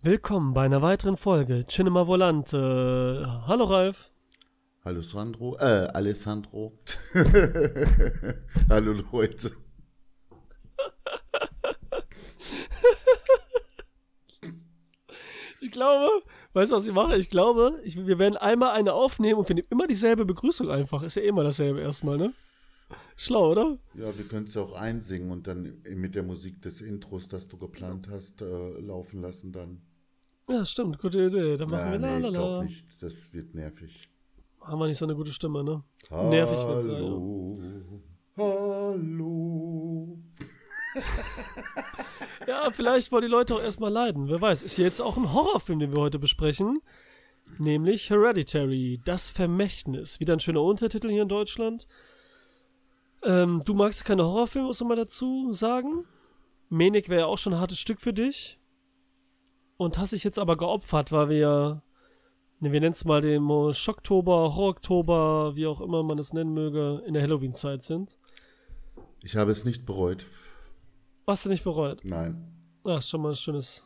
Willkommen bei einer weiteren Folge Cinema Volante. Hallo Ralf. Hallo Sandro, äh, Alessandro. Hallo Leute. Ich glaube, weißt du, was ich mache? Ich glaube, ich, wir werden einmal eine aufnehmen und wir nehmen immer dieselbe Begrüßung einfach. Ist ja immer dasselbe erstmal, ne? Schlau, oder? Ja, wir können es ja auch einsingen und dann mit der Musik des Intros, das du geplant hast, äh, laufen lassen dann. Ja, stimmt, gute Idee. Dann machen Ja, wir nee, ich lalala. glaube nicht, das wird nervig. Haben wir nicht so eine gute Stimme, ne? Nervig wird's sein. Ja. Hallo. Hallo. Ja, vielleicht wollen die Leute auch erstmal leiden. Wer weiß. Ist ja jetzt auch ein Horrorfilm, den wir heute besprechen. Nämlich Hereditary, das Vermächtnis. Wieder ein schöner Untertitel hier in Deutschland. Ähm, du magst keine Horrorfilme, muss man mal dazu sagen. Menik wäre ja auch schon ein hartes Stück für dich. Und hast dich jetzt aber geopfert, weil wir ne, wir nennen es mal den Schocktober, Horroroktober, wie auch immer man es nennen möge, in der Halloween-Zeit sind. Ich habe es nicht bereut. Hast du nicht bereut? Nein. Ist schon mal ein schönes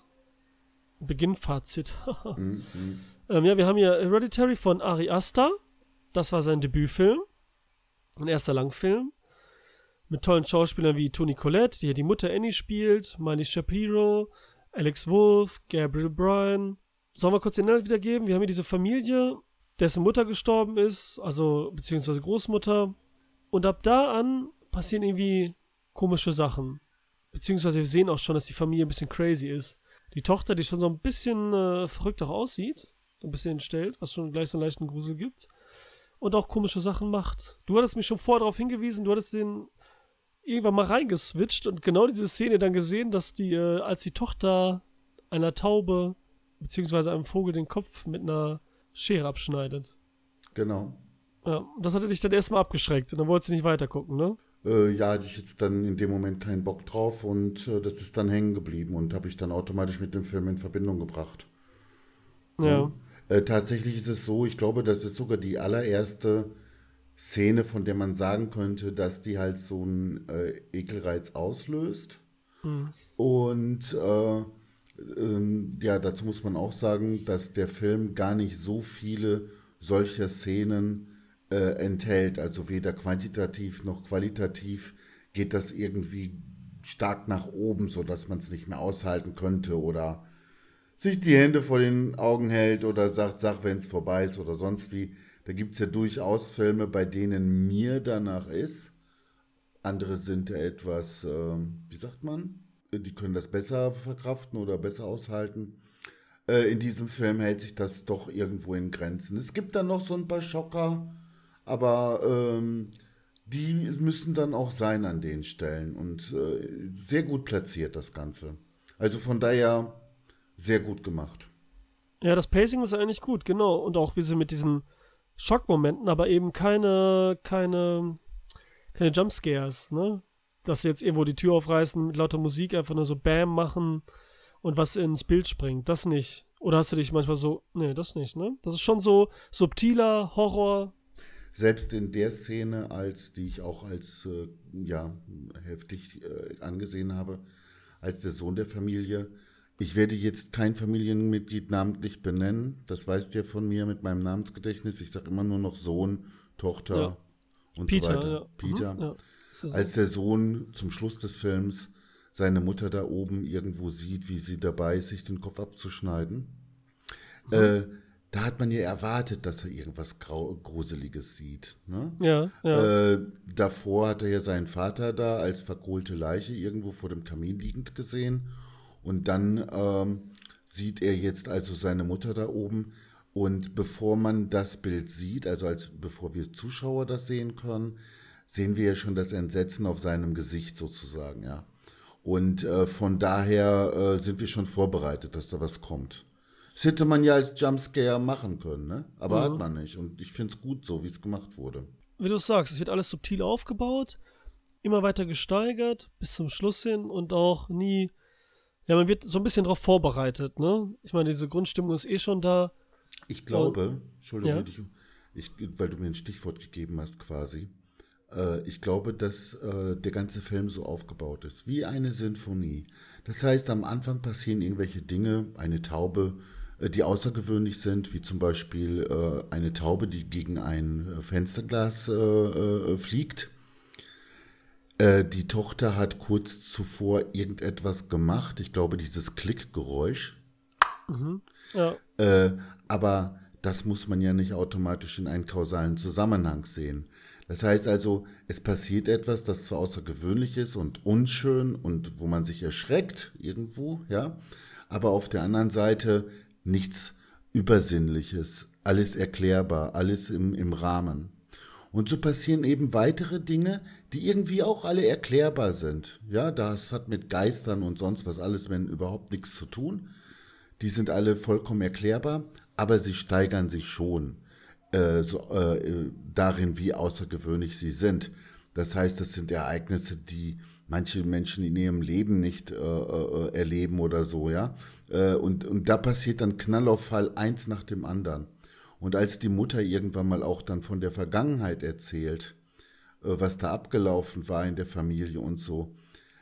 Beginnfazit. Mm, mm. ähm, ja, wir haben hier Hereditary von Ari Aster. Das war sein Debütfilm. Ein erster Langfilm. Mit tollen Schauspielern wie Toni Collette, die ja die Mutter Annie spielt, Miley Shapiro, Alex Wolff, Gabriel Bryan. Sollen wir kurz den Inhalt wiedergeben? Wir haben hier diese Familie, dessen Mutter gestorben ist, also beziehungsweise Großmutter. Und ab da an passieren irgendwie komische Sachen. Beziehungsweise wir sehen auch schon, dass die Familie ein bisschen crazy ist. Die Tochter, die schon so ein bisschen äh, verrückt auch aussieht, ein bisschen entstellt, was schon gleich so einen leichten Grusel gibt. Und auch komische Sachen macht. Du hattest mich schon vorher darauf hingewiesen, du hattest den irgendwann mal reingeswitcht und genau diese Szene dann gesehen, dass die, äh, als die Tochter einer Taube beziehungsweise einem Vogel den Kopf mit einer Schere abschneidet. Genau. Ja, das hatte dich dann erstmal abgeschreckt und dann wolltest du nicht weitergucken, ne? Äh, ja, hatte ich jetzt dann in dem Moment keinen Bock drauf und äh, das ist dann hängen geblieben und habe ich dann automatisch mit dem Film in Verbindung gebracht. Ja. Äh, tatsächlich ist es so, ich glaube, das ist sogar die allererste Szene, von der man sagen könnte, dass die halt so einen äh, Ekelreiz auslöst. Und äh, ähm, ja, dazu muss man auch sagen, dass der Film gar nicht so viele solcher Szenen äh, enthält. Also weder quantitativ noch qualitativ geht das irgendwie stark nach oben, sodass man es nicht mehr aushalten könnte oder sich die Hände vor den Augen hält oder sagt, sag, wenn es vorbei ist oder sonst wie. Da gibt es ja durchaus Filme, bei denen mir danach ist. Andere sind ja etwas, ähm, wie sagt man? Die können das besser verkraften oder besser aushalten. Äh, in diesem Film hält sich das doch irgendwo in Grenzen. Es gibt dann noch so ein paar Schocker, aber ähm, die müssen dann auch sein an den Stellen und äh, sehr gut platziert das Ganze. Also von daher sehr gut gemacht. Ja, das Pacing ist eigentlich gut, genau. Und auch wie sie mit diesen Schockmomenten, aber eben keine, keine, keine Jumpscares, ne? Dass sie jetzt irgendwo die Tür aufreißen, mit lauter Musik einfach nur so Bam machen und was ins Bild springt. Das nicht. Oder hast du dich manchmal so, nee, das nicht, ne? Das ist schon so subtiler Horror. Selbst in der Szene, als die ich auch als äh, ja heftig äh, angesehen habe, als der Sohn der Familie. Ich werde jetzt kein Familienmitglied namentlich benennen. Das weißt ihr von mir mit meinem Namensgedächtnis. Ich sage immer nur noch Sohn, Tochter Ja. und Peter, so weiter. ja. Peter. Mhm, ja. So. Als der Sohn zum Schluss des Films seine Mutter da oben irgendwo sieht, wie sie dabei ist, sich den Kopf abzuschneiden, äh, da hat man ja erwartet, dass er irgendwas Grau Gruseliges sieht. Ne? ja, ja. Äh, davor hat er ja seinen Vater da als verkohlte Leiche irgendwo vor dem Kamin liegend gesehen. Und dann ähm, sieht er jetzt also seine Mutter da oben. Und bevor man das Bild sieht, also als bevor wir Zuschauer das sehen können, sehen wir ja schon das Entsetzen auf seinem Gesicht sozusagen, ja. Und äh, von daher äh, sind wir schon vorbereitet, dass da was kommt. Das hätte man ja als Jumpscare machen können, ne? Aber hat man nicht. Und ich finde es gut so, wie es gemacht wurde. wie du es sagst, es wird alles subtil aufgebaut, immer weiter gesteigert, bis zum Schluss hin und auch nie. Ja, man wird so ein bisschen darauf vorbereitet, ne? Ich meine, diese Grundstimmung ist eh schon da. Ich glaube, Entschuldigung, ja. ich, ich, weil du mir ein Stichwort gegeben hast quasi. Äh, ich glaube, dass äh, der ganze Film so aufgebaut ist, wie eine Sinfonie. Das heißt, am Anfang passieren irgendwelche Dinge, eine Taube, äh, die außergewöhnlich sind, wie zum Beispiel äh, eine Taube, die gegen ein äh, Fensterglas äh, äh, fliegt. Äh, die Tochter hat kurz zuvor irgendetwas gemacht, ich glaube dieses Klickgeräusch. Mhm. Ja. aber das muss man ja nicht automatisch in einen kausalen Zusammenhang sehen. Das heißt also, es passiert etwas, das zwar außergewöhnlich ist und unschön und wo man sich erschreckt irgendwo, ja, aber auf der anderen Seite nichts Übersinnliches, alles erklärbar, alles im, im Rahmen. Und so passieren eben weitere Dinge, die irgendwie auch alle erklärbar sind. Ja, das hat mit Geistern und sonst was alles, wenn überhaupt nichts zu tun. Die sind alle vollkommen erklärbar, aber sie steigern sich schon äh, so, äh, darin, wie außergewöhnlich sie sind. Das heißt, das sind Ereignisse, die manche Menschen in ihrem Leben nicht äh, äh erleben oder so, ja. Äh, und, und da passiert dann Knallauffall eins nach dem anderen. Und als die Mutter irgendwann mal auch dann von der Vergangenheit erzählt, äh, was da abgelaufen war in der Familie und so,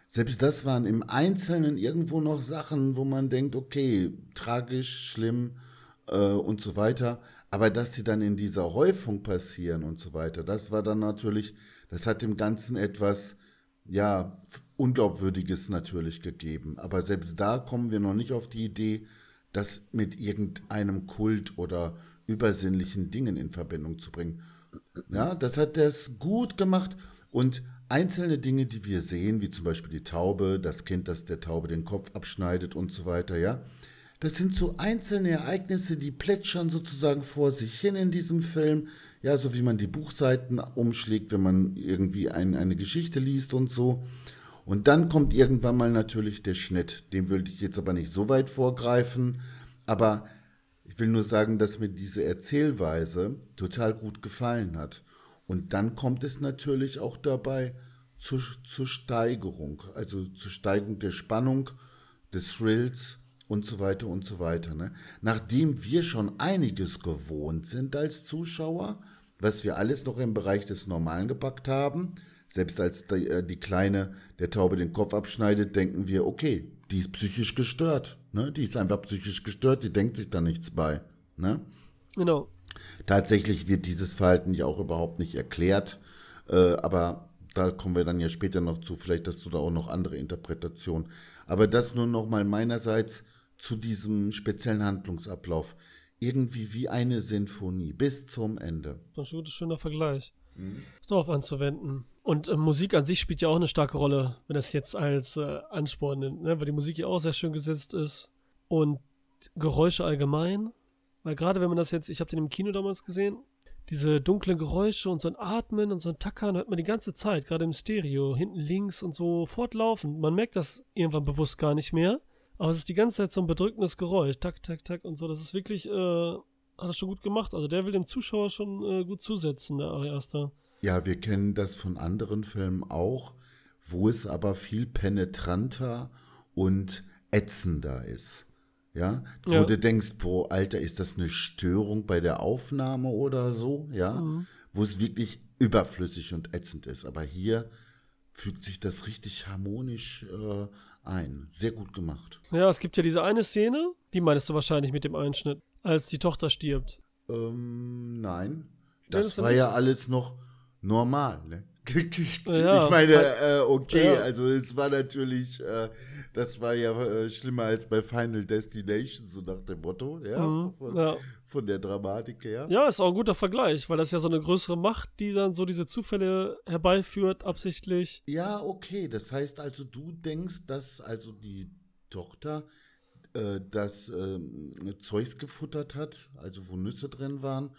selbst das waren im Einzelnen irgendwo noch Sachen, wo man denkt, okay, tragisch, schlimm äh, und so weiter. Aber dass sie dann in dieser Häufung passieren und so weiter, das war dann natürlich, das hat dem Ganzen etwas, ja, Unglaubwürdiges natürlich gegeben. Aber selbst da kommen wir noch nicht auf die Idee, das mit irgendeinem Kult oder übersinnlichen Dingen in Verbindung zu bringen. Ja, das hat das gut gemacht und einzelne Dinge, die wir sehen, wie zum Beispiel die Taube, das Kind, das der Taube den Kopf abschneidet und so weiter, ja, das sind so einzelne Ereignisse, die plätschern sozusagen vor sich hin in diesem Film. Ja, so wie man die Buchseiten umschlägt, wenn man irgendwie ein, eine Geschichte liest und so. Und dann kommt irgendwann mal natürlich der Schnitt. Dem würde ich jetzt aber nicht so weit vorgreifen. Aber will nur sagen, dass mir diese Erzählweise total gut gefallen hat. Und dann kommt es natürlich auch dabei zur, zur Steigerung, also zur Steigerung der Spannung, des Thrills und so weiter und so weiter. Ne? Nachdem wir schon einiges gewohnt sind als Zuschauer, was wir alles noch im Bereich des Normalen gepackt haben, selbst als die, äh, die Kleine der Taube den Kopf abschneidet, denken wir, okay, die ist psychisch gestört. Ne? Die ist einfach psychisch gestört, die denkt sich da nichts bei. Ne? Genau. Tatsächlich wird dieses Verhalten ja auch überhaupt nicht erklärt, äh, aber da kommen wir dann ja später noch zu. Vielleicht hast du da auch noch andere Interpretationen. Aber das nur noch mal meinerseits zu diesem speziellen Handlungsablauf. Irgendwie wie eine Sinfonie bis zum Ende. Das ist ein schöner Vergleich. Mhm. Ist darauf anzuwenden. Und äh, Musik an sich spielt ja auch eine starke Rolle, wenn das jetzt als äh, Ansporn nimmt, ne? weil die Musik ja auch sehr schön gesetzt ist. Und Geräusche allgemein. Weil gerade wenn man das jetzt, ich habe den im Kino damals gesehen, diese dunklen Geräusche und so ein Atmen und so ein Tackern hört man die ganze Zeit, gerade im Stereo, hinten links und so fortlaufend. Man merkt das irgendwann bewusst gar nicht mehr. Aber es ist die ganze Zeit so ein bedrückendes Geräusch. Tack, tack, tack und so. Das ist wirklich, äh, hat er schon gut gemacht. Also der will dem Zuschauer schon äh, gut zusetzen, der Ari Aster. Ja, wir kennen das von anderen Filmen auch, wo es aber viel penetranter und ätzender ist. Ja, wo ja. du denkst, boah, Alter, ist das eine Störung bei der Aufnahme oder so, ja, mhm. wo es wirklich überflüssig und ätzend ist. Aber hier fügt sich das richtig harmonisch äh, ein. Sehr gut gemacht. Ja, es gibt ja diese eine Szene, die meinst du wahrscheinlich mit dem Einschnitt, als die Tochter stirbt. Ähm, nein. Das, das war ja alles noch normal, ne? Ich meine, äh, okay, also es war natürlich, äh, das war ja äh, schlimmer als bei Final Destination, so nach dem Motto, ja, mhm, von, ja. von, der Dramatik her. Ja, ist auch ein guter Vergleich, weil das ja so eine größere Macht, die dann so diese Zufälle herbeiführt, absichtlich. Ja, okay, das heißt also, du denkst, dass also die Tochter äh, das ähm, Zeugs gefuttert hat, also wo Nüsse drin waren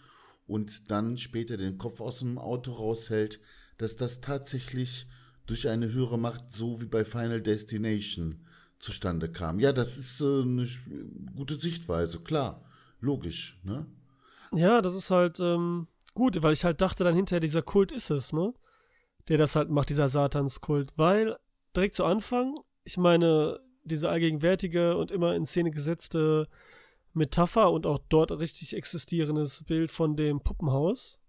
und dann später den Kopf aus dem Auto raushält, dass das tatsächlich durch eine höhere Macht, so wie bei Final Destination, zustande kam. Ja, das ist äh, eine gute Sichtweise, klar, logisch, ne? Ja, das ist halt ähm, gut, weil ich halt dachte dann hinterher, dieser Kult ist es, ne? Der das halt macht, dieser Satanskult, weil direkt zu Anfang, ich meine, diese allgegenwärtige und immer in Szene gesetzte Metapher und auch dort richtig existierendes Bild von dem Puppenhaus,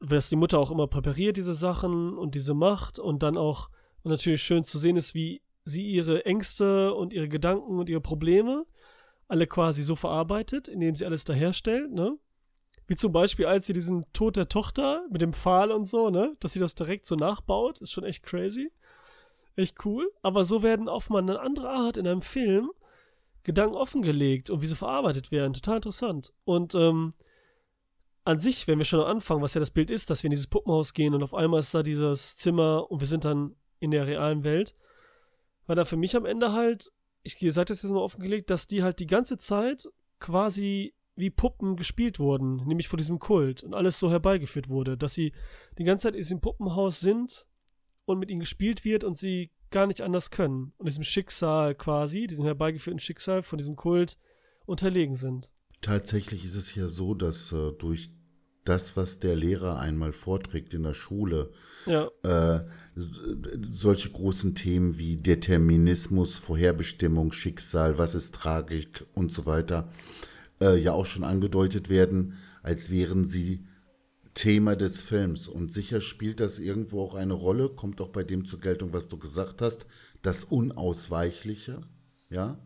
dass die Mutter auch immer präpariert, diese Sachen und diese Macht und dann auch natürlich schön zu sehen ist, wie sie ihre Ängste und ihre Gedanken und ihre Probleme alle quasi so verarbeitet, indem sie alles daherstellt, ne? Wie zum Beispiel, als sie diesen Tod der Tochter mit dem Pfahl und so, ne? Dass sie das direkt so nachbaut, ist schon echt crazy. Echt cool. Aber so werden auf mal eine andere Art in einem Film Gedanken offengelegt und wie sie verarbeitet werden. Total interessant. Und ähm, an sich, wenn wir schon anfangen, was ja das Bild ist, dass wir in dieses Puppenhaus gehen und auf einmal ist da dieses Zimmer und wir sind dann in der realen Welt, war da für mich am Ende halt, ich sage das jetzt mal offengelegt, dass die halt die ganze Zeit quasi wie Puppen gespielt wurden, nämlich vor diesem Kult und alles so herbeigeführt wurde, dass sie die ganze Zeit in diesem Puppenhaus sind und mit ihnen gespielt wird und sie gar nicht anders können und diesem Schicksal quasi, diesem herbeigeführten Schicksal von diesem Kult unterlegen sind. Tatsächlich ist es ja so, dass äh, durch das, was der Lehrer einmal vorträgt in der Schule, ja. äh, solche großen Themen wie Determinismus, Vorherbestimmung, Schicksal, was ist Tragik und so weiter, äh, ja auch schon angedeutet werden, als wären sie Thema des Films. Und sicher spielt das irgendwo auch eine Rolle, kommt auch bei dem zur Geltung, was du gesagt hast, das Unausweichliche, ja.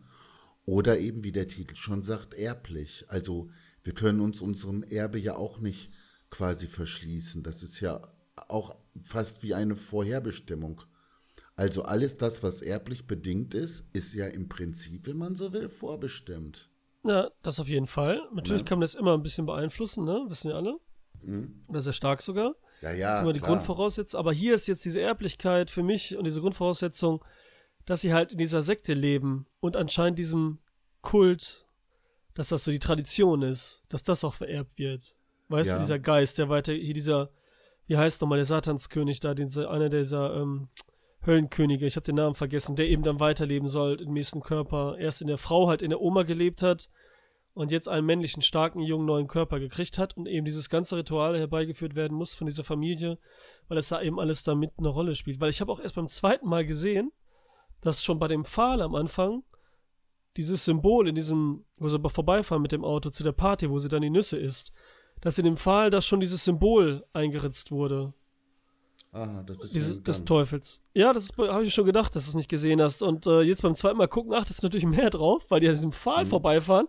Oder eben, wie der Titel schon sagt, erblich. Also wir können uns unserem Erbe ja auch nicht quasi verschließen. Das ist ja auch fast wie eine Vorherbestimmung. Also alles das, was erblich bedingt ist, ist ja im Prinzip, wenn man so will, vorbestimmt. Ja, das auf jeden Fall. Natürlich ja. kann man das immer ein bisschen beeinflussen, ne? Wissen wir alle. Mhm. Oder sehr stark sogar. Ja, ja. Das ist immer die klar. Grundvoraussetzung. Aber hier ist jetzt diese Erblichkeit für mich und diese Grundvoraussetzung, dass sie halt in dieser Sekte leben und anscheinend diesem Kult, dass das so die Tradition ist, dass das auch vererbt wird. Weißt Ja. du, dieser Geist, der weiter, hier dieser, wie heißt nochmal, der Satanskönig da, den, einer dieser ähm, Höllenkönige, ich habe den Namen vergessen, der eben dann weiterleben soll im nächsten Körper. Erst in der Frau, halt in der Oma gelebt hat und jetzt einen männlichen, starken, jungen, neuen Körper gekriegt hat und eben dieses ganze Ritual herbeigeführt werden muss von dieser Familie, weil es da eben alles damit eine Rolle spielt. Weil ich habe auch erst beim zweiten Mal gesehen, dass schon bei dem Pfahl am Anfang dieses Symbol in diesem, wo sie vorbeifahren mit dem Auto zu der Party, wo sie dann die Nüsse isst, dass in dem Pfahl da schon dieses Symbol eingeritzt wurde. Aha, das ist Dieses, des. Teufels. Ja, das habe ich schon gedacht, dass du es nicht gesehen hast. Und äh, jetzt beim zweiten Mal gucken, achtest du natürlich mehr drauf, weil die an diesem Pfahl Mhm. vorbeifahren,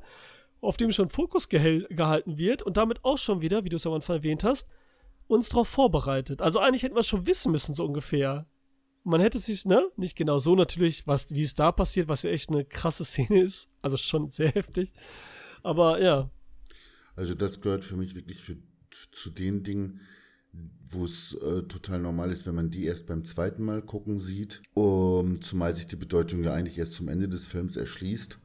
auf dem schon Fokus gehalten wird und damit auch schon wieder, wie du es am Anfang erwähnt hast, uns darauf vorbereitet. Also eigentlich hätten wir es schon wissen müssen, so ungefähr. Man hätte sich, ne, nicht genau so natürlich, was, wie es da passiert, was ja echt eine krasse Szene ist. Also schon sehr heftig. Aber ja, Also das gehört für mich wirklich für, zu den Dingen, wo es äh, total normal ist, wenn man die erst beim zweiten Mal gucken sieht, um, zumal sich die Bedeutung ja eigentlich erst zum Ende des Films erschließt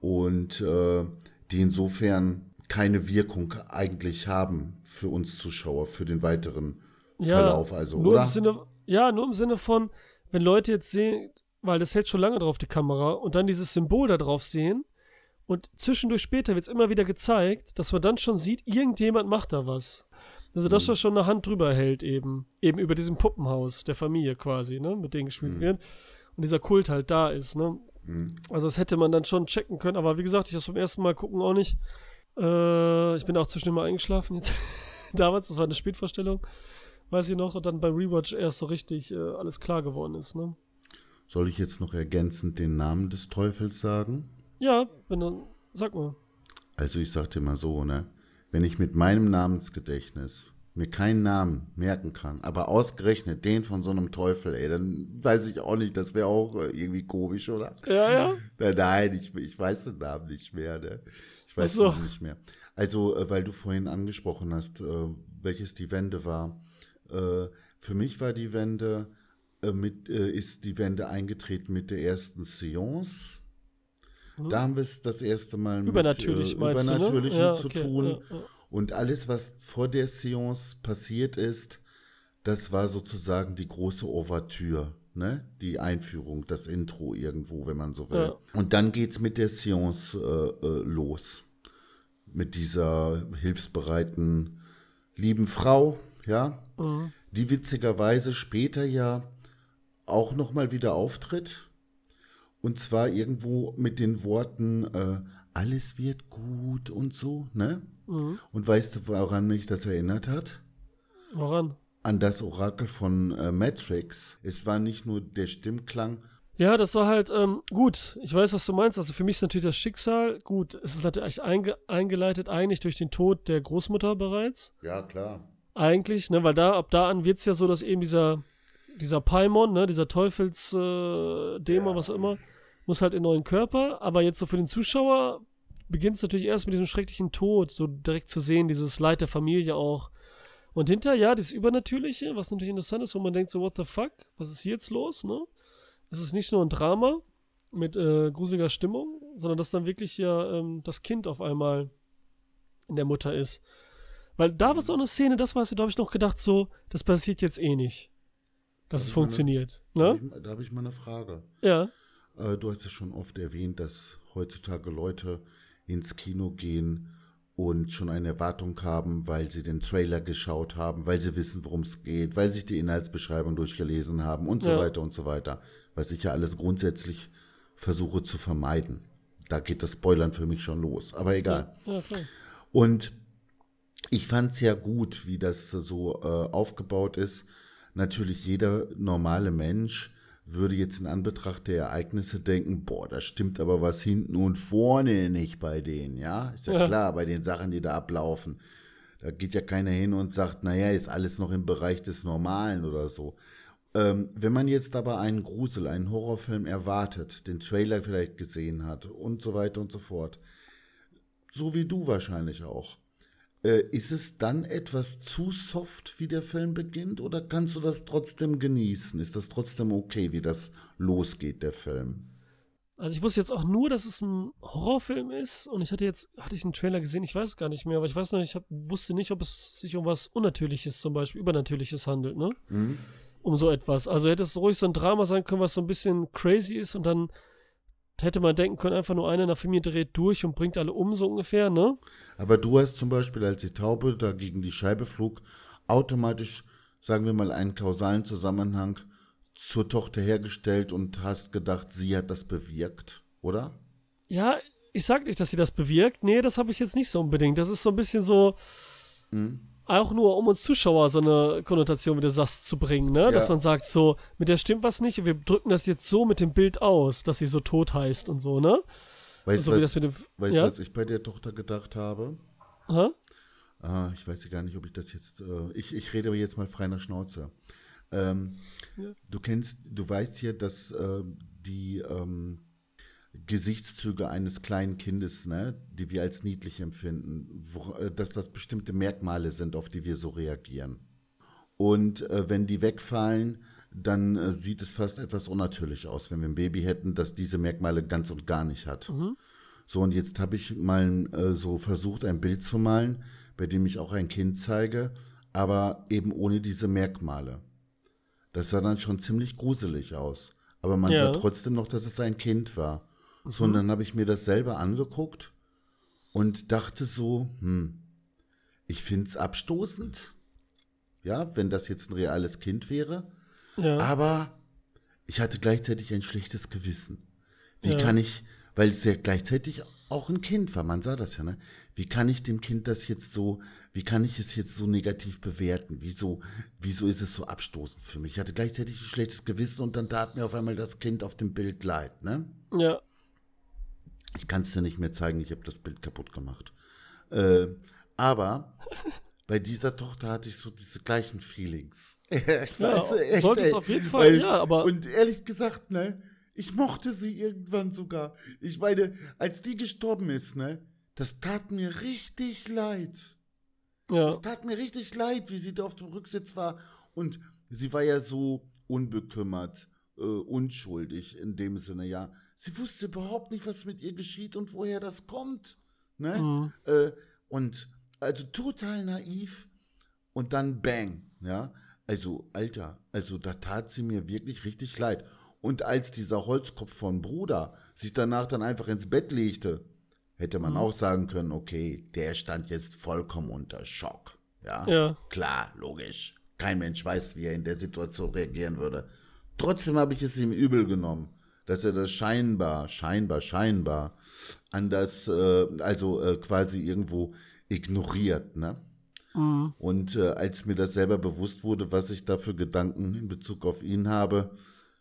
und äh, die insofern keine Wirkung eigentlich haben für uns Zuschauer, für den weiteren ja, Verlauf, also, nur oder? Im Sinne, ja, nur im Sinne von, wenn Leute jetzt sehen, weil das hält schon lange drauf, die Kamera, und dann dieses Symbol da drauf sehen, und zwischendurch später wird es immer wieder gezeigt, dass man dann schon sieht, irgendjemand macht da was. Also, dass Mhm. er schon eine Hand drüber hält, eben. Eben über diesem Puppenhaus der Familie quasi, ne, mit denen gespielt Mhm. wird. Und dieser Kult halt da ist, ne. Mhm. Also, das hätte man dann schon checken können, aber wie gesagt, ich das beim ersten Mal gucken auch nicht. Äh, ich bin auch zwischendurch mal eingeschlafen jetzt. Damals, das war eine Spätvorstellung, weiß ich noch, und dann beim Rewatch erst so richtig äh, alles klar geworden ist, ne? Soll ich jetzt noch ergänzend den Namen des Teufels sagen? Ja, wenn du, sag mal. Also ich sag dir mal so, ne? Wenn ich mit meinem Namensgedächtnis mir keinen Namen merken kann, aber ausgerechnet den von so einem Teufel, ey, dann weiß ich auch nicht, das wäre auch äh, irgendwie komisch, oder? Ja, ja. Nein, nein ich, ich weiß den Namen nicht mehr, ne? Ich weiß so. den nicht mehr. Also, äh, weil du vorhin angesprochen hast, äh, welches die Wende war. Äh, für mich war die Wende, äh, mit, äh, ist die Wende eingetreten mit der ersten Seance. Da haben wir es das erste Mal Mhm. Übernatürlich, mit meinst du, ne? Übernatürlichem Ja, zu okay, tun. ja, ja. Und alles, was vor der Seance passiert ist, das war sozusagen die große Ouvertüre, ne? Die Einführung, das Intro irgendwo, wenn man so will. Ja. Und dann geht's mit der Seance äh, äh, los. Mit dieser hilfsbereiten, lieben Frau, ja, Mhm. die witzigerweise später ja auch nochmal wieder auftritt. Und zwar irgendwo mit den Worten, äh, alles wird gut und so, ne? Mhm. Und weißt du, woran mich das erinnert hat? Woran? An das Orakel von äh, Matrix. Es war nicht nur der Stimmklang Ja, das war halt ähm, gut. Ich weiß, was du meinst. Also für mich ist natürlich das Schicksal gut. Es ist natürlich einge eingeleitet eigentlich durch den Tod der Großmutter bereits. Ja, klar. Eigentlich, ne, weil da ab da an wird es ja so, dass eben dieser dieser Paimon, ne, dieser Teufelsdämon, äh, ja. was auch immer, muss halt in neuen Körper. Aber jetzt so für den Zuschauer beginnt es natürlich erst mit diesem schrecklichen Tod, so direkt zu sehen, dieses Leid der Familie auch. Und hinter, ja, das Übernatürliche, was natürlich interessant ist, wo man denkt so, what the fuck, was ist hier jetzt los, ne? Es ist nicht nur ein Drama mit äh, gruseliger Stimmung, sondern dass dann wirklich ja ähm, das Kind auf einmal in der Mutter ist. Weil da war so eine Szene, das war es, da habe ich noch gedacht, so, das passiert jetzt eh nicht. Dass es funktioniert. Eine, ne? Da habe ich mal eine Frage. Ja. Äh, du hast ja schon oft erwähnt, dass heutzutage Leute ins Kino gehen und schon eine Erwartung haben, weil sie den Trailer geschaut haben, weil sie wissen, worum es geht, weil sie die Inhaltsbeschreibung durchgelesen haben und so ja. weiter und so weiter was ich ja alles grundsätzlich versuche zu vermeiden. Da geht das Spoilern für mich schon los, aber egal. Ja, ja, und ich fand es ja gut, wie das so äh, aufgebaut ist. Natürlich jeder normale Mensch würde jetzt in Anbetracht der Ereignisse denken, boah, da stimmt aber was hinten und vorne nicht bei denen, ja? Ist ja, ja, klar, bei den Sachen, die da ablaufen. Da geht ja keiner hin und sagt, naja, ist alles noch im Bereich des Normalen oder so. Ähm, wenn man jetzt aber einen Grusel, einen Horrorfilm erwartet, den Trailer vielleicht gesehen hat und so weiter und so fort, so wie du wahrscheinlich auch, ist es dann etwas zu soft, wie der Film beginnt, oder kannst du das trotzdem genießen? Ist das trotzdem okay, wie das losgeht, der Film? Also ich wusste jetzt auch nur, dass es ein Horrorfilm ist und ich hatte jetzt, hatte ich einen Trailer gesehen, ich weiß es gar nicht mehr, aber ich weiß noch, ich hab, wusste nicht, ob es sich um was Unnatürliches, zum Beispiel Übernatürliches handelt, ne? Mhm um so etwas. Also hätte es ruhig so ein Drama sein können, was so ein bisschen crazy ist und dann hätte man denken können, einfach nur einer in der Familie dreht durch und bringt alle um, so ungefähr, ne? Aber du hast zum Beispiel, als die Taube da gegen die Scheibe flog, automatisch, sagen wir mal, einen kausalen Zusammenhang zur Tochter hergestellt und hast gedacht, sie hat das bewirkt, oder? Ja, ich sag nicht, dass sie das bewirkt. Nee, das habe ich jetzt nicht so unbedingt. Das ist so ein bisschen so. Mhm auch nur um uns Zuschauer so eine Konnotation, wie du sagst, zu bringen, ne? Ja. Dass man sagt, so, mit der stimmt was nicht, wir drücken das jetzt so mit dem Bild aus, dass sie so tot heißt und so, ne? Weißt du, so, was, weißt, ja? was ich bei der Tochter gedacht habe? Aha. Ah, ich weiß gar nicht, ob ich das jetzt, äh, ich, ich rede aber jetzt mal frei nach Schnauze. Ähm, ja. Du kennst, du weißt hier, dass äh, die, ähm, Gesichtszüge eines kleinen Kindes, ne, die wir als niedlich empfinden, wo, äh, dass das bestimmte Merkmale sind, auf die wir so reagieren. Und äh, wenn die wegfallen, dann äh, sieht es fast etwas unnatürlich aus, wenn wir ein Baby hätten, das diese Merkmale ganz und gar nicht hat. Mhm. So, und jetzt habe ich mal äh, so versucht, ein Bild zu malen, bei dem ich auch ein Kind zeige, aber eben ohne diese Merkmale. Das sah dann schon ziemlich gruselig aus. Aber man ja. sah trotzdem noch, dass es ein Kind war. Mhm. Sondern habe ich mir das selber angeguckt und dachte so, hm, ich finde es abstoßend, ja, wenn das jetzt ein reales Kind wäre. Ja. Aber ich hatte gleichzeitig ein schlechtes Gewissen. Wie ja. kann ich, weil es ja gleichzeitig auch ein Kind war, man sah das ja, ne? Wie kann ich dem Kind das jetzt so, wie kann ich es jetzt so negativ bewerten? Wieso, wieso ist es so abstoßend für mich? Ich hatte gleichzeitig ein schlechtes Gewissen und dann tat mir auf einmal das Kind auf dem Bild leid, ne? Ja. Ich kann es dir nicht mehr zeigen, ich habe das Bild kaputt gemacht. Äh, aber bei dieser Tochter hatte ich so diese gleichen Feelings. ich ja, sollte es auf jeden Fall, weil, ja, aber. Und ehrlich gesagt, ne, ich mochte sie irgendwann sogar. Ich meine, als die gestorben ist, ne, das tat mir richtig leid. Ja. Das tat mir richtig leid, wie sie da auf dem Rücksitz war. Und sie war ja so unbekümmert, äh, unschuldig in dem Sinne, ja. Sie wusste überhaupt nicht, was mit ihr geschieht und woher das kommt. Ne? Mhm. Äh, und also total naiv und dann bang, ja. Also, Alter, also da tat sie mir wirklich richtig leid. Und als dieser Holzkopf von Bruder sich danach dann einfach ins Bett legte, hätte man mhm. auch sagen können, okay, der stand jetzt vollkommen unter Schock. Ja? ja. Klar, logisch. Kein Mensch weiß, wie er in der Situation reagieren würde. Trotzdem habe ich es ihm übel genommen dass er das scheinbar, scheinbar, scheinbar anders, äh, also äh, quasi irgendwo ignoriert, ne? Mhm. Und äh, als mir das selber bewusst wurde, was ich da für Gedanken in Bezug auf ihn habe,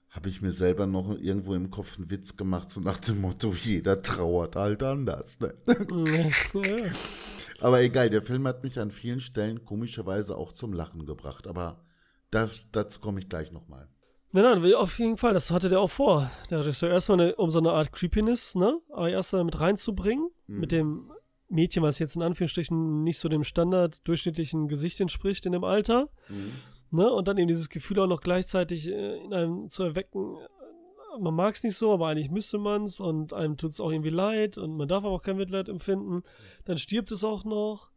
habe ich mir selber noch irgendwo im Kopf einen Witz gemacht, so nach dem Motto, jeder trauert halt anders. Ne? Aber egal, der Film hat mich an vielen Stellen komischerweise auch zum Lachen gebracht. Aber das, dazu komme ich gleich nochmal. Nein, nein, auf jeden Fall, das hatte der auch vor. Der Regisseur erstmal, eine, um so eine Art Creepiness, ne, erstmal mit reinzubringen, mhm. mit dem Mädchen, was jetzt in Anführungsstrichen nicht so dem Standard durchschnittlichen Gesicht entspricht in dem Alter. Mhm. Ne, und dann eben dieses Gefühl auch noch gleichzeitig äh, in einem zu erwecken, man mag es nicht so, aber eigentlich müsste man es und einem tut es auch irgendwie leid und man darf aber auch kein Mitleid empfinden. Dann stirbt es auch noch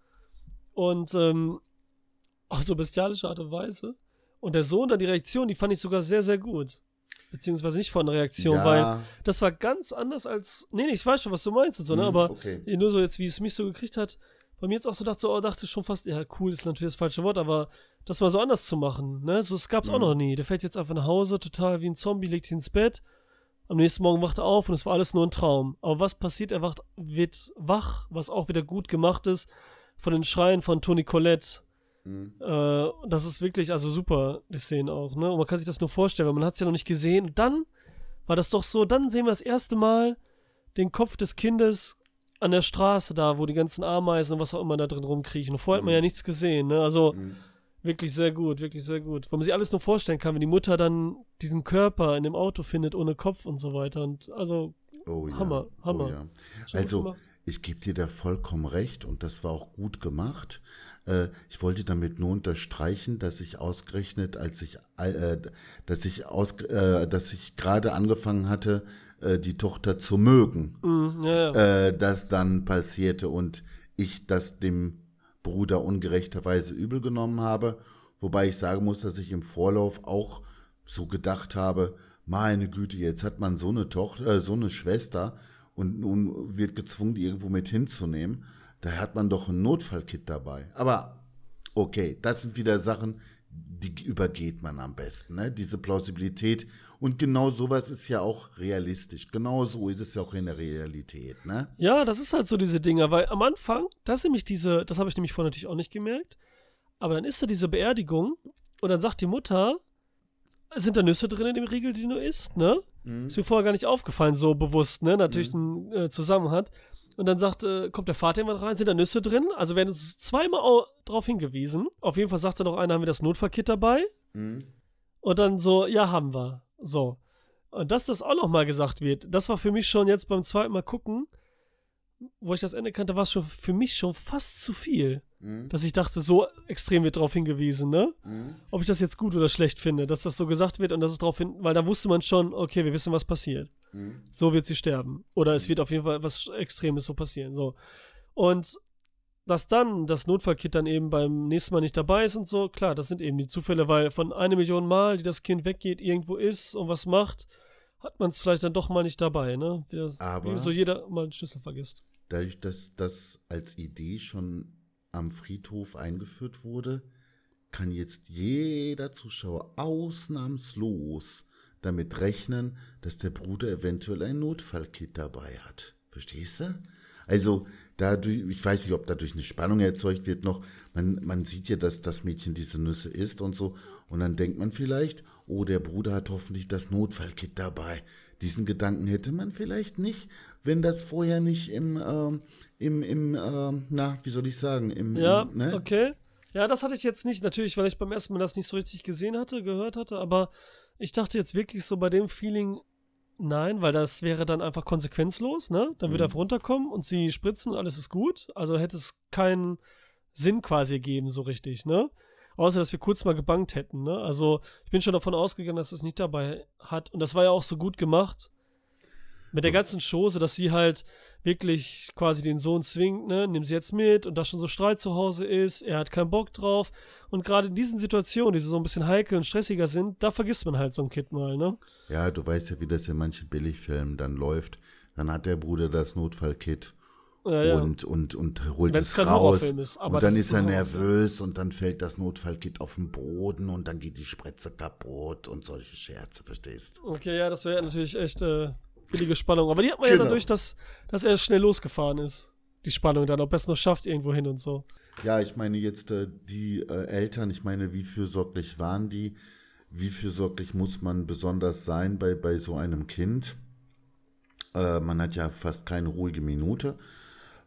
und ähm, auf so bestialische Art und Weise. Und der Sohn, dann die Reaktion, die fand ich sogar sehr, sehr gut. Beziehungsweise nicht von der Reaktion, ja. weil das war ganz anders als. Nee, nee, ich weiß schon, was du meinst und so, ne? Hm, aber okay. nur so jetzt, wie es mich so gekriegt hat, bei mir jetzt auch so dachte, so, oh, dachte schon fast, ja, cool ist natürlich das falsche Wort, aber das mal so anders zu machen, ne? So, es gab's mhm. auch noch nie. Der fällt jetzt einfach nach Hause, total wie ein Zombie, legt sich ins Bett. Am nächsten Morgen wacht er auf und es war alles nur ein Traum. Aber was passiert? Er wacht, wird wach, was auch wieder gut gemacht ist, von den Schreien von Toni Collette Mhm. Äh, das ist wirklich, also super, die Szene auch, ne? Und man kann sich das nur vorstellen, weil man hat es ja noch nicht gesehen. Und dann war das doch so, dann sehen wir das erste Mal den Kopf des Kindes an der Straße da, wo die ganzen Ameisen und was auch immer da drin rumkriechen. Und vorher mhm. hat man ja mhm. nichts gesehen, ne? Also mhm. wirklich sehr gut, wirklich sehr gut. Weil man sich alles nur vorstellen kann, wenn die Mutter dann diesen Körper in dem Auto findet ohne Kopf und so weiter. Und also oh, Hammer, ja. Hammer. Oh, ja. Also ich gebe dir da vollkommen recht und das war auch gut gemacht. Äh, ich wollte damit nur unterstreichen, dass ich ausgerechnet, als ich, äh, dass ich aus, äh, dass ich gerade angefangen hatte, äh, die Tochter zu mögen, mm, ja. Äh, das dann passierte und ich das dem Bruder ungerechterweise übel genommen habe. Wobei ich sagen muss, dass ich im Vorlauf auch so gedacht habe, meine Güte, jetzt hat man so eine Tochter, äh, so eine Schwester und nun wird gezwungen, die irgendwo mit hinzunehmen. Da hat man doch ein Notfallkit dabei. Aber okay, das sind wieder Sachen, die übergeht man am besten, ne? Diese Plausibilität. Und genau sowas ist ja auch realistisch. Genau so ist es ja auch in der Realität, ne? Ja, das ist halt so diese Dinger, weil am Anfang, das ist nämlich diese, das habe ich nämlich vorher natürlich auch nicht gemerkt, aber dann ist da diese Beerdigung und dann sagt die Mutter, sind da Nüsse drin in dem Riegel, den du isst, ne? Mhm. Ist mir vorher gar nicht aufgefallen, so bewusst, ne? Natürlich mhm. ein äh, Zusammenhang. Und dann sagt, äh, kommt der Vater jemand rein, sind da Nüsse drin? Also werden zweimal darauf hingewiesen. Auf jeden Fall sagt er noch einer, haben wir das Notfallkit dabei? Mhm. Und dann so, ja, haben wir. So. Und dass das auch nochmal gesagt wird, das war für mich schon jetzt beim zweiten Mal gucken, wo ich das Ende kannte, war es schon für mich schon fast zu viel. Mhm. Dass ich dachte, so extrem wird darauf hingewiesen, ne? Mhm. Ob ich das jetzt gut oder schlecht finde, dass das so gesagt wird und dass es darauf hin, weil da wusste man schon, okay, wir wissen, was passiert. Mhm. So wird sie sterben. Oder es mhm. wird auf jeden Fall was Extremes so passieren. So. Und dass dann das Notfallkit dann eben beim nächsten Mal nicht dabei ist und so, klar, das sind eben die Zufälle, weil von einer Million Mal, die das Kind weggeht, irgendwo ist und was macht, hat man es vielleicht dann doch mal nicht dabei, ne? Wie, das, Aber wie so jeder mal einen Schlüssel vergisst. Dadurch, dass das als Idee schon am Friedhof eingeführt wurde, kann jetzt jeder Zuschauer ausnahmslos damit rechnen, dass der Bruder eventuell ein Notfallkit dabei hat. Verstehst du? Also, dadurch, ich weiß nicht, ob dadurch eine Spannung erzeugt wird noch. Man, man sieht ja, dass das Mädchen diese Nüsse isst und so. Und dann denkt man vielleicht, oh, der Bruder hat hoffentlich das Notfallkit dabei. Diesen Gedanken hätte man vielleicht nicht, wenn das vorher nicht im, ähm, im, im, ähm, na, wie soll ich sagen, im, ja, im, ne? okay. Ja, das hatte ich jetzt nicht, natürlich, weil ich beim ersten Mal das nicht so richtig gesehen hatte, gehört hatte, aber ich dachte jetzt wirklich so bei dem Feeling, nein, weil das wäre dann einfach konsequenzlos, ne? Dann mhm. würde er runterkommen und sie spritzen und alles ist gut. Also hätte es keinen Sinn quasi gegeben, so richtig, ne? Außer, dass wir kurz mal gebankt hätten, ne? Also, ich bin schon davon ausgegangen, dass es nicht dabei hat. Und das war ja auch so gut gemacht mit der ganzen Chose, dass sie halt wirklich quasi den Sohn zwingt, ne, nimm sie jetzt mit und da schon so Streit zu Hause ist, er hat keinen Bock drauf. Und gerade in diesen Situationen, die so ein bisschen heikel und stressiger sind, da vergisst man halt so ein Kind mal, ne? Ja, du weißt ja, wie das in manchen Billigfilmen dann läuft. Dann hat der Bruder das Notfallkit. Ja, ja. Und, und, und holt Wenn's es raus. Ist, und dann ist er nervös und dann fällt das Notfallkit auf den Boden und dann geht die Spritze kaputt und solche Scherze, verstehst du? Okay, ja, das wäre natürlich echt äh, billige Spannung. Aber die hat man genau. ja dadurch, dass, dass er schnell losgefahren ist. Die Spannung dann, ob er es noch schafft, irgendwo hin und so. Ja, ich meine jetzt äh, die äh, Eltern, ich meine, wie fürsorglich waren die? wie fürsorglich muss man besonders sein bei, bei so einem Kind. Äh, man hat ja fast keine ruhige Minute.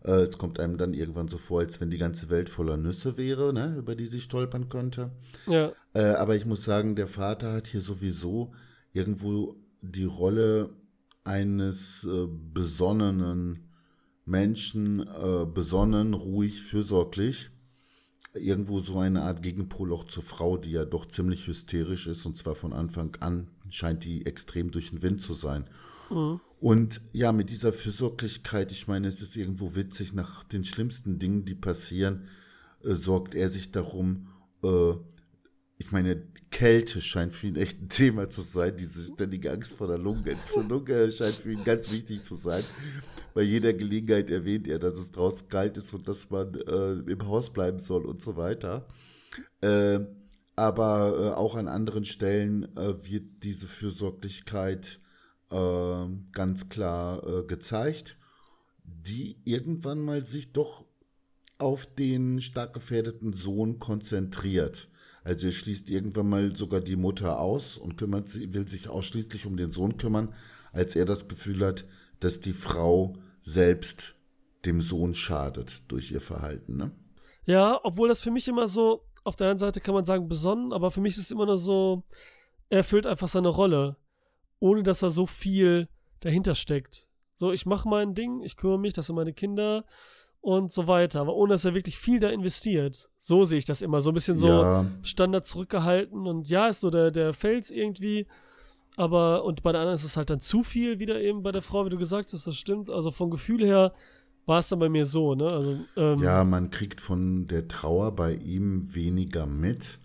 Äh, es kommt einem dann irgendwann so vor, als wenn die ganze Welt voller Nüsse wäre, ne, über die sie stolpern könnte. Ja. Äh, aber ich muss sagen, der Vater hat hier sowieso irgendwo die Rolle eines äh, besonnenen Menschen, äh, besonnen, ruhig, fürsorglich. Irgendwo so eine Art Gegenpol auch zur Frau, die ja doch ziemlich hysterisch ist und zwar von Anfang an scheint die extrem durch den Wind zu sein. Mhm. Und ja, mit dieser Fürsorglichkeit, ich meine, es ist irgendwo witzig, nach den schlimmsten Dingen, die passieren, äh, sorgt er sich darum, äh, ich meine, Kälte scheint für ihn echt ein Thema zu sein. Diese ständige Angst vor der Lungenentzündung äh, scheint für ihn ganz wichtig zu sein. Bei jeder Gelegenheit erwähnt er, dass es draußen kalt ist und dass man äh, im Haus bleiben soll und so weiter. Äh, aber äh, auch an anderen Stellen äh, wird diese Fürsorglichkeit äh, ganz klar gezeigt, die irgendwann mal sich doch auf den stark gefährdeten Sohn konzentriert. Also er schließt irgendwann mal sogar die Mutter aus und kümmert will sich ausschließlich um den Sohn kümmern, als er das Gefühl hat, dass die Frau selbst dem Sohn schadet durch ihr Verhalten. Ne? Ja, obwohl das für mich immer so, auf der einen Seite kann man sagen besonnen, aber für mich ist es immer nur so, er erfüllt einfach seine Rolle, ohne dass er so viel dahinter steckt. So, ich mache mein Ding, ich kümmere mich, das sind meine Kinder, und so weiter. Aber ohne dass er wirklich viel da investiert. So sehe ich das immer. So ein bisschen so ja. Standard zurückgehalten und ja, ist so der, der Fels irgendwie. Aber, und bei der anderen ist es halt dann zu viel, wieder eben bei der Frau, wie du gesagt hast, das stimmt. Also vom Gefühl her war es dann bei mir so, ne? Also, ähm, ja, man kriegt von der Trauer bei ihm weniger mit.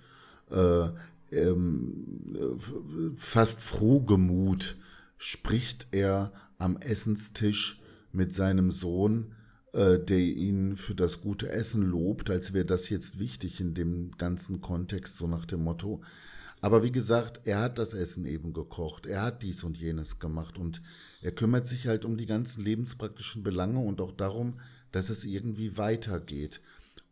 Äh, ähm, fast frohgemut spricht er am Essenstisch mit seinem Sohn äh, der ihn für das gute Essen lobt, als wäre das jetzt wichtig in dem ganzen Kontext, so nach dem Motto. Aber wie gesagt, er hat das Essen eben gekocht, er hat dies und jenes gemacht und er kümmert sich halt um die ganzen lebenspraktischen Belange und auch darum, dass es irgendwie weitergeht.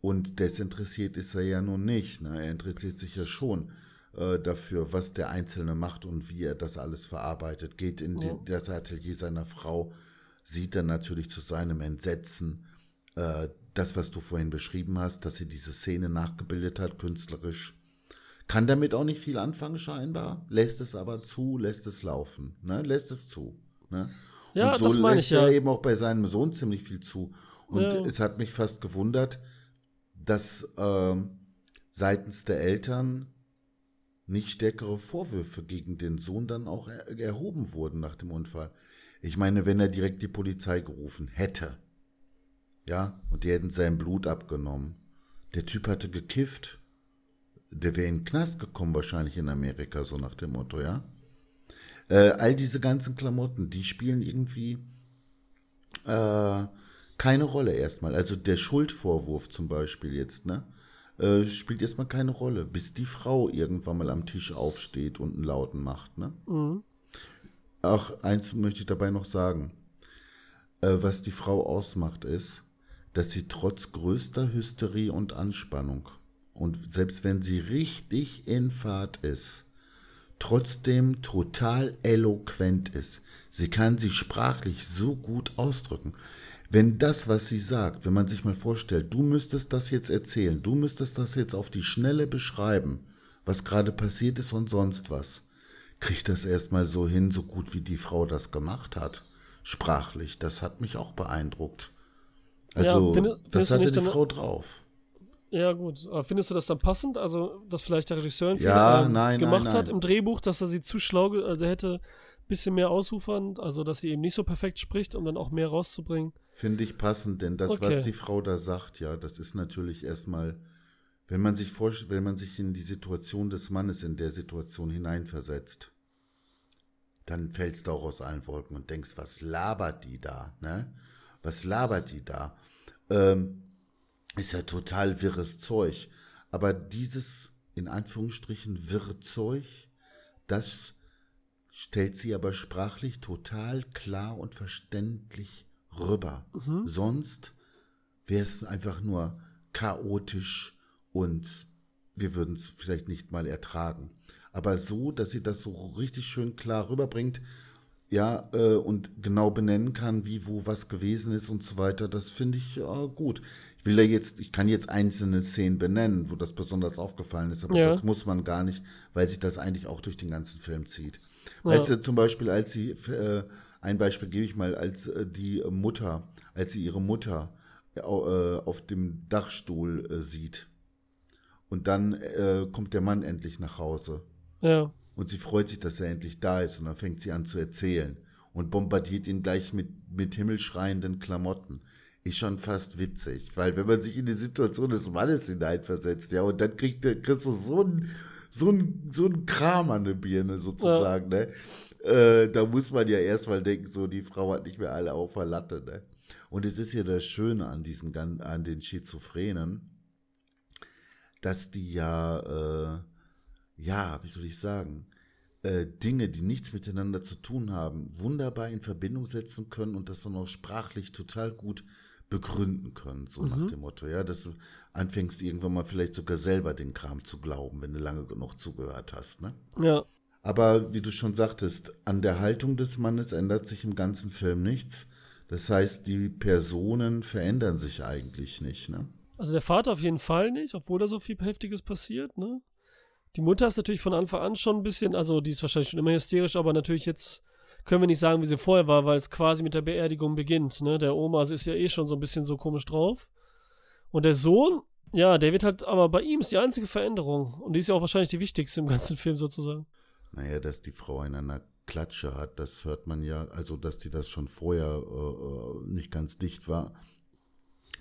Und desinteressiert ist er ja nun nicht. Ne? Er interessiert sich ja schon äh, dafür, was der Einzelne macht und wie er das alles verarbeitet. Geht in ja. die, das Atelier seiner Frau, sieht dann natürlich zu seinem Entsetzen äh, das, was du vorhin beschrieben hast, dass sie diese Szene nachgebildet hat, künstlerisch. Kann damit auch nicht viel anfangen, scheinbar, lässt es aber zu, lässt es laufen, ne? lässt es zu. Ne? Ja, und so das meine ich ja. er eben auch bei seinem Sohn ziemlich viel zu. Und ja. es hat mich fast gewundert, dass äh, seitens der Eltern nicht stärkere Vorwürfe gegen den Sohn dann auch er erhoben wurden nach dem Unfall. Ich meine, wenn er direkt die Polizei gerufen hätte, ja, und die hätten sein Blut abgenommen. Der Typ hatte gekifft. Der wäre in den Knast gekommen, wahrscheinlich in Amerika, so nach dem Motto, ja. Äh, all diese ganzen Klamotten, die spielen irgendwie äh, keine Rolle erstmal. Also der Schuldvorwurf zum Beispiel jetzt, ne? Äh, spielt erstmal keine Rolle, bis die Frau irgendwann mal am Tisch aufsteht und einen Lauten macht, ne? Mhm. Ach, eins möchte ich dabei noch sagen. Äh, was die Frau ausmacht, ist, dass sie trotz größter Hysterie und Anspannung und selbst wenn sie richtig in Fahrt ist, trotzdem total eloquent ist. Sie kann sich sprachlich so gut ausdrücken. Wenn das, was sie sagt, wenn man sich mal vorstellt, du müsstest das jetzt erzählen, du müsstest das jetzt auf die Schnelle beschreiben, was gerade passiert ist und sonst was, kriegt das erstmal so hin, so gut wie die Frau das gemacht hat. Sprachlich. Das hat mich auch beeindruckt. Also, ja, find, das hatte die Frau drauf. Ja, gut. Aber findest du das dann passend? Also, dass vielleicht der Regisseur ja, ähm, nein, gemacht nein, nein. hat im Drehbuch, dass er sie zu schlau, also hätte ein bisschen mehr ausufern, also dass sie eben nicht so perfekt spricht, um dann auch mehr rauszubringen. Finde ich passend, denn das, okay. was die Frau da sagt, ja, das ist natürlich erstmal wenn man sich vorstellt, wenn man sich in die Situation des Mannes in der Situation hineinversetzt, dann fällst du auch aus allen Wolken und denkst, was labert die da, ne? Was labert die da? Ähm, ist ja total wirres Zeug. Aber dieses, in Anführungsstrichen, wirre Zeug, das stellt sie aber sprachlich total klar und verständlich rüber. Mhm. Sonst wäre es einfach nur chaotisch, und wir würden es vielleicht nicht mal ertragen. aber so, dass sie das so richtig schön klar rüberbringt, ja, äh, und genau benennen kann, wie, wo was gewesen ist und so weiter. Das finde ich äh, gut. Ich will ja jetzt, ich kann jetzt einzelne Szenen benennen, wo das besonders aufgefallen ist, aber Ja. das muss man gar nicht, weil sich das eigentlich auch durch den ganzen Film zieht. Ja. Weißt du, zum Beispiel, als sie, äh, ein Beispiel gebe ich mal, als äh, die Mutter, als sie ihre Mutter äh, auf dem Dachstuhl äh, sieht und dann äh, kommt der Mann endlich nach Hause Ja. und sie freut sich, dass er endlich da ist und dann fängt sie an zu erzählen und bombardiert ihn gleich mit, mit himmelschreienden Klamotten. Ist schon fast witzig, weil wenn man sich in die Situation des Mannes hineinversetzt, ja, und dann kriegt der, du so ein, so ein, so ein Kram an der Birne sozusagen, ne? Äh, da muss man ja erstmal denken, so, die Frau hat nicht mehr alle auf der Latte, ne? Und es ist ja das Schöne an diesen, an den Schizophrenen, dass die ja, äh, ja, wie soll ich sagen, äh, Dinge, die nichts miteinander zu tun haben, wunderbar in Verbindung setzen können und das dann auch sprachlich total gut begründen können, so nach dem Motto, ja, dass du anfängst irgendwann mal vielleicht sogar selber den Kram zu glauben, wenn du lange genug zugehört hast, ne? Ja. Aber wie du schon sagtest, an der Haltung des Mannes ändert sich im ganzen Film nichts. Das heißt, die Personen verändern sich eigentlich nicht, ne? Also der Vater auf jeden Fall nicht, obwohl da so viel Heftiges passiert, ne? Die Mutter ist natürlich von Anfang an schon ein bisschen, also die ist wahrscheinlich schon immer hysterisch, aber natürlich jetzt können wir nicht sagen, wie sie vorher war, weil es quasi mit der Beerdigung beginnt, ne? Der Oma ist ja eh schon so ein bisschen so komisch drauf. Und der Sohn, ja, der wird halt, aber bei ihm ist die einzige Veränderung. Und die ist ja auch wahrscheinlich die wichtigste im ganzen Film sozusagen. Naja, dass die Frau in einer Klatsche hat, das hört man ja, also dass die das schon vorher äh, äh, nicht ganz dicht war,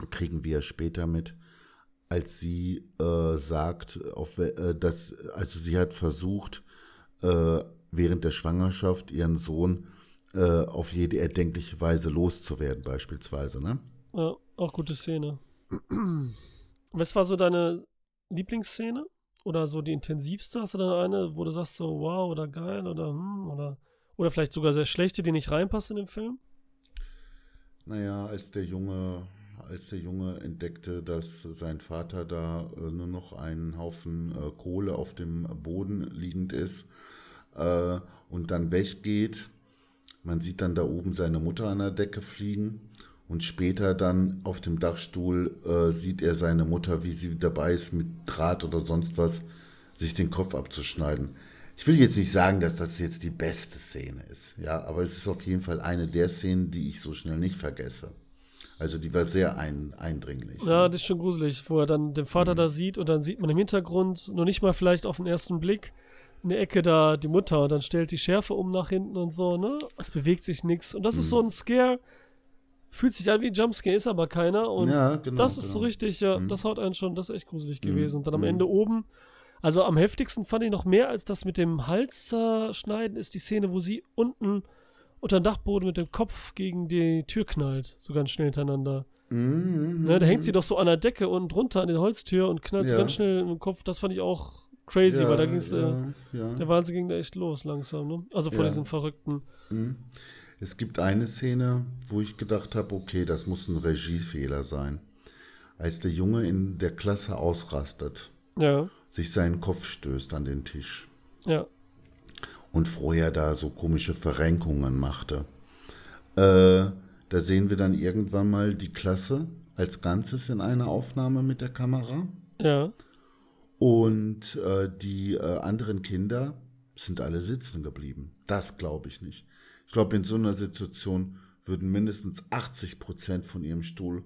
kriegen wir später mit, als sie äh, sagt, auf, äh, dass, also sie hat versucht, äh, während der Schwangerschaft ihren Sohn äh, auf jede erdenkliche Weise loszuwerden, beispielsweise, ne? Ja, auch gute Szene. Was war so deine Lieblingsszene? Oder so die intensivste? Hast du da eine, wo du sagst so, wow, oder geil, oder hm, oder, oder vielleicht sogar sehr schlechte, die nicht reinpasst in den Film? Naja, als der Junge, als der Junge entdeckte, dass sein Vater da äh, nur noch einen Haufen äh, Kohle auf dem Boden liegend ist äh, und dann weggeht, man sieht dann da oben seine Mutter an der Decke fliegen und später dann auf dem Dachstuhl äh, sieht er seine Mutter, wie sie dabei ist, mit Draht oder sonst was, sich den Kopf abzuschneiden. Ich will jetzt nicht sagen, dass das jetzt die beste Szene ist, ja, aber es ist auf jeden Fall eine der Szenen, die ich so schnell nicht vergesse. Also die war sehr ein, eindringlich. Ja, das ist schon gruselig, wo er dann den Vater da sieht und dann sieht man im Hintergrund, nur nicht mal vielleicht auf den ersten Blick, in der Ecke da die Mutter und dann stellt die Schärfe um nach hinten und so, ne? Es bewegt sich nichts. Und das ist so ein Scare, fühlt sich an wie ein Jumpscare, ist aber keiner. Und Ja, genau, das ist so genau. richtig, ja, Mhm. das haut einen schon, das ist echt gruselig gewesen. Und dann am mhm. Ende oben, also am heftigsten fand ich noch mehr als das mit dem Hals zerschneiden, ist die Szene, wo sie unten unter dem Dachboden mit dem Kopf gegen die Tür knallt, so ganz schnell hintereinander. Mhm, Ne, da hängt sie doch so an der Decke unten drunter an der Holztür und knallt so Ja. ganz schnell im Kopf. Das fand ich auch crazy, ja, weil da ging es, äh, ja, ja. der Wahnsinn ging da echt los langsam, ne? Also vor Ja. diesen Verrückten. Mhm. Es gibt eine Szene, wo ich gedacht habe, okay, das muss ein Regiefehler sein. Als der Junge in der Klasse ausrastet, sich seinen Kopf stößt an den Tisch ja, und vorher da so komische Verrenkungen machte. Äh, da sehen wir dann irgendwann mal die Klasse als Ganzes in einer Aufnahme mit der Kamera. ja. Und äh, die äh, anderen Kinder sind alle sitzen geblieben. Das glaube ich nicht. Ich glaube, in so einer Situation würden mindestens 80 Prozent von ihrem Stuhl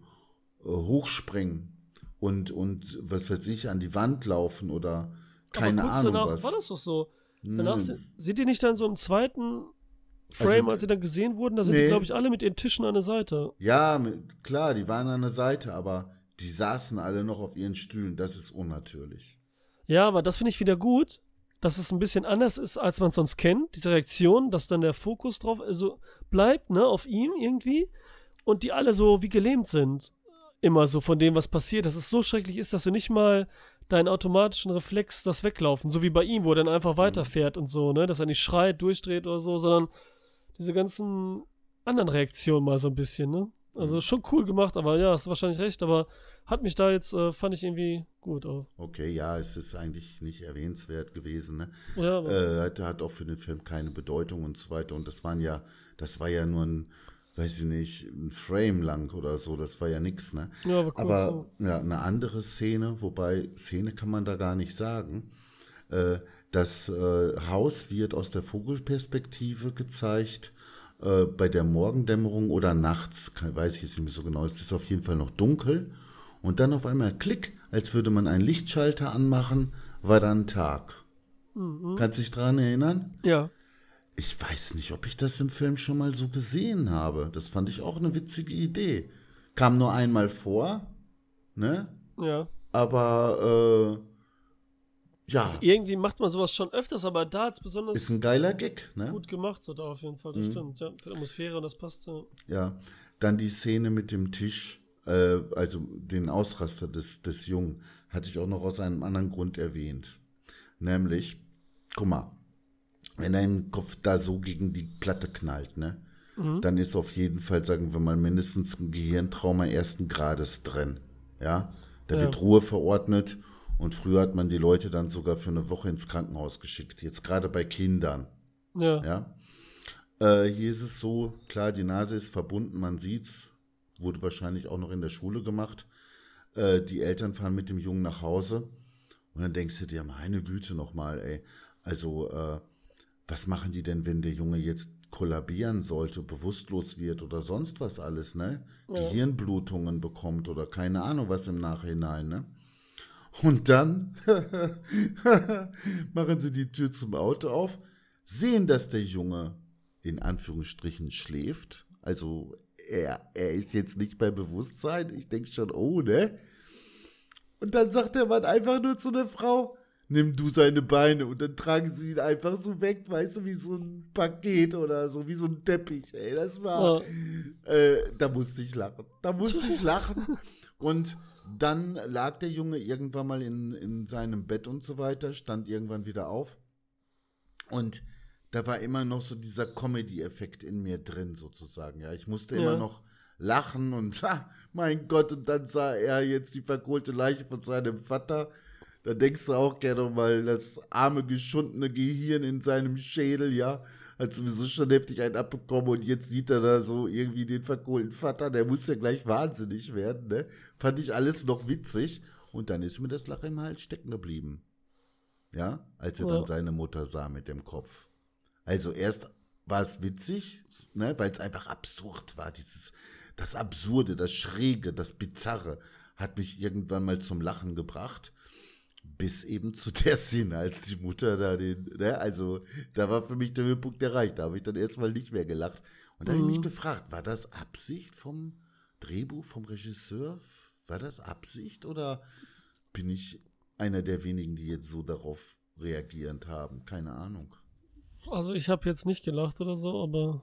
äh, hochspringen und, und, was weiß ich, an die Wand laufen oder keine Aber kurz Ahnung danach was. war das doch so. Danach Nee. sind, sind die nicht dann so im zweiten Frame, Also- als sie dann gesehen wurden, da sind die, Nee. glaube ich, alle mit ihren Tischen an der Seite. Ja, mit, klar, die waren an der Seite, aber die saßen alle noch auf ihren Stühlen. Das ist unnatürlich. Ja, aber das finde ich wieder gut, dass es ein bisschen anders ist, als man es sonst kennt. Diese Reaktion, dass dann der Fokus drauf also bleibt, ne, auf ihm irgendwie. Und die alle so wie gelähmt sind. Immer so von dem, was passiert. Dass es so schrecklich ist, dass du nicht mal deinen automatischen Reflex das weglaufen. So wie bei ihm, wo er dann einfach weiterfährt und so, ne? Dass er nicht schreit, durchdreht oder so, sondern diese ganzen anderen Reaktionen mal so ein bisschen, ne? Also schon cool gemacht, aber ja, hast du wahrscheinlich recht, aber hat mich da jetzt, äh, fand ich irgendwie gut. Auch. Okay, ja, es ist eigentlich nicht erwähnenswert gewesen. Ne? Ja, aber, Äh, hat, hat auch für den Film keine Bedeutung und so weiter. Und das waren ja, das war ja nur ein, weiß ich nicht, ein Frame lang oder so. Das war ja nix, ne? ja, aber kurz Aber so. ja, eine andere Szene, wobei Szene kann man da gar nicht sagen. Äh, das äh, Haus wird aus der Vogelperspektive gezeigt. Äh, bei der Morgendämmerung oder nachts, kann, weiß ich jetzt nicht mehr so genau. Es ist auf jeden Fall noch dunkel. Und dann auf einmal Klick, als würde man einen Lichtschalter anmachen, war dann Tag. Kannst du dich daran erinnern? Ja. Ich weiß nicht, ob ich das im Film schon mal so gesehen habe. Das fand ich auch eine witzige Idee. Kam nur einmal vor, ne? Ja. Aber äh, ja, Irgendwie macht man sowas schon öfters, aber da hat es besonders ist ein geiler Gag, ne? gut gemacht, so da auf jeden Fall. Das stimmt, ja. Für die Atmosphäre, das passt. Ja. Ja. Dann die Szene mit dem Tisch, äh, also den Ausraster des, des Jungen, hatte ich auch noch aus einem anderen Grund erwähnt. Nämlich, guck mal, wenn dein Kopf da so gegen die Platte knallt, ne? Dann ist auf jeden Fall, sagen wir mal, mindestens ein Gehirntrauma ersten Grades drin. Ja. Da Ja. wird Ruhe verordnet und früher hat man die Leute dann sogar für eine Woche ins Krankenhaus geschickt. Jetzt gerade bei Kindern. Ja. Ja. Äh, hier ist es so, klar, die Nase ist verbunden, man sieht's. Wurde wahrscheinlich auch noch in der Schule gemacht. Äh, die Eltern fahren mit dem Jungen nach Hause. Und dann denkst du dir, meine Güte nochmal, ey. Also, äh, was machen die denn, wenn der Junge jetzt kollabieren sollte, bewusstlos wird oder sonst was alles, ne? Gehirnblutungen bekommt oder keine Ahnung was im Nachhinein, ne? Und dann machen sie die Tür zum Auto auf, sehen, dass der Junge in Anführungsstrichen schläft. Also er, er ist jetzt nicht bei Bewusstsein. Ich denke schon, oh, ne? Und dann sagt der Mann einfach nur zu der Frau, nimm du seine Beine und dann tragen sie ihn einfach so weg, weißt du, wie so ein Paket oder so, wie so ein Teppich, ey. Das war, äh, da musste ich lachen. Da musste ich lachen. Und dann lag der Junge irgendwann mal in, in seinem Bett und so weiter, stand irgendwann wieder auf. Und da war immer noch so dieser Comedy-Effekt in mir drin, sozusagen. Ja, ich musste immer Ja. noch lachen und, ha, mein Gott, und dann sah er jetzt die verkohlte Leiche von seinem Vater. Da denkst du auch gerne mal, das arme, geschundene Gehirn in seinem Schädel, ja, hat sowieso schon heftig einen abbekommen und jetzt sieht er da so irgendwie den verkohlten Vater, der muss ja gleich wahnsinnig werden, ne? Fand ich alles noch witzig und dann ist mir das Lachen im Hals stecken geblieben. Ja, als er dann Ja. seine Mutter sah mit dem Kopf. Also erst war es witzig, ne, weil es einfach absurd war. Dieses, das Absurde, das Schräge, das Bizarre hat mich irgendwann mal zum Lachen gebracht. Bis eben zu der Szene, als die Mutter da den, ne, also da war für mich der Höhepunkt erreicht. Da habe ich dann erstmal nicht mehr gelacht. Und da habe ich mich gefragt, war das Absicht vom Drehbuch, vom Regisseur? War das Absicht oder bin ich einer der wenigen, die jetzt so darauf reagierend haben? Keine Ahnung. Also ich habe jetzt nicht gelacht oder so, aber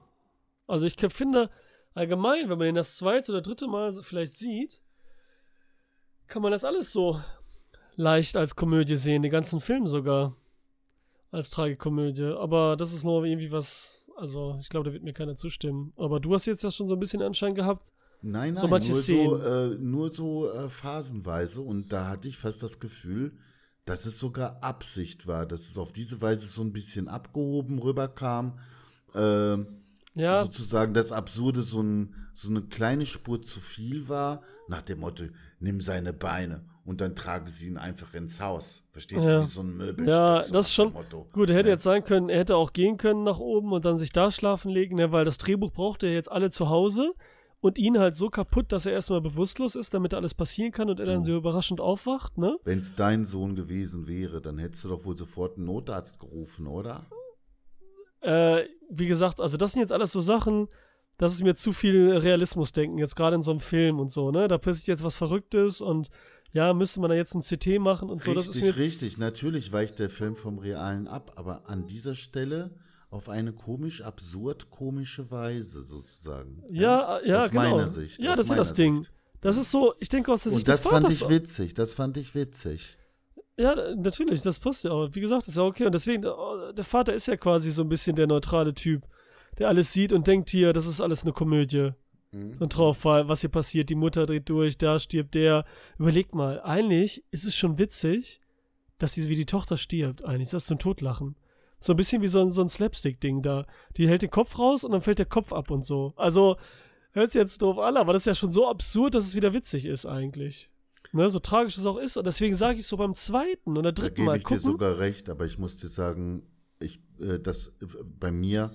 also ich finde allgemein, wenn man den das zweite oder dritte Mal vielleicht sieht, kann man das alles so leicht als Komödie sehen, den ganzen Film sogar als Tragikomödie. Aber das ist nur irgendwie was, also ich glaube, da wird mir keiner zustimmen. Aber du hast jetzt ja schon so ein bisschen Anschein gehabt. Nein, nein, So manche nur, so, Szenen. äh, nur so äh, phasenweise. Und da hatte ich fast das Gefühl, dass es sogar Absicht war, dass es auf diese Weise so ein bisschen abgehoben rüberkam. Ähm, Ja, sozusagen das Absurde so, ein, so eine kleine Spur zu viel war, nach dem Motto, nimm seine Beine und dann trage sie ihn einfach ins Haus. Verstehst Ja. du, wie so ein Möbelstück. Ja, so das nach schon. Gut, er hätte Ja. jetzt sein können, er hätte auch gehen können nach oben und dann sich da schlafen legen, ne, weil das Drehbuch braucht er jetzt alle zu Hause und ihn halt so kaputt, dass er erstmal bewusstlos ist, damit alles passieren kann und er dann so überraschend aufwacht, ne? Wenn es dein Sohn gewesen wäre, dann hättest du doch wohl sofort einen Notarzt gerufen, oder? Äh, wie gesagt, also das sind jetzt alles so Sachen, das ist mir zu viel Realismusdenken, jetzt gerade in so einem Film und so, ne? Da passiert jetzt was Verrücktes und ja, müsste man da jetzt ein CT machen und so, das ist mir Richtig, richtig. Natürlich weicht der Film vom Realen ab, aber an dieser Stelle auf eine komisch, absurd komische Weise sozusagen. Ja, ja, aus genau. meiner Sicht. Ja, das ist ja das Ding. Sicht. Das ist so, ich denke aus der Sicht Und das des fand Vaters. ich witzig, das fand ich witzig. Ja, natürlich, das passt ja auch. Wie gesagt, ist ja okay. Und deswegen, oh, der Vater ist ja quasi so ein bisschen der neutrale Typ, der alles sieht und denkt hier, das ist alles eine Komödie. Mhm. So ein Trauerfall, was hier passiert, die Mutter dreht durch, da stirbt der. Überlegt mal, eigentlich ist es schon witzig, dass sie wie die Tochter stirbt, eigentlich. Das ist zum Totlachen. So ein bisschen wie so ein, so ein Slapstick-Ding da. Die hält den Kopf raus und dann fällt der Kopf ab und so. Also, hört sich jetzt doof an, aber das ist ja schon so absurd, dass es wieder witzig ist eigentlich. Ne, so tragisch es auch ist. Und deswegen sage ich so beim zweiten oder dritten da Mal ich gucken. dir sogar recht, aber ich muss dir sagen, ich, äh, das äh, bei mir,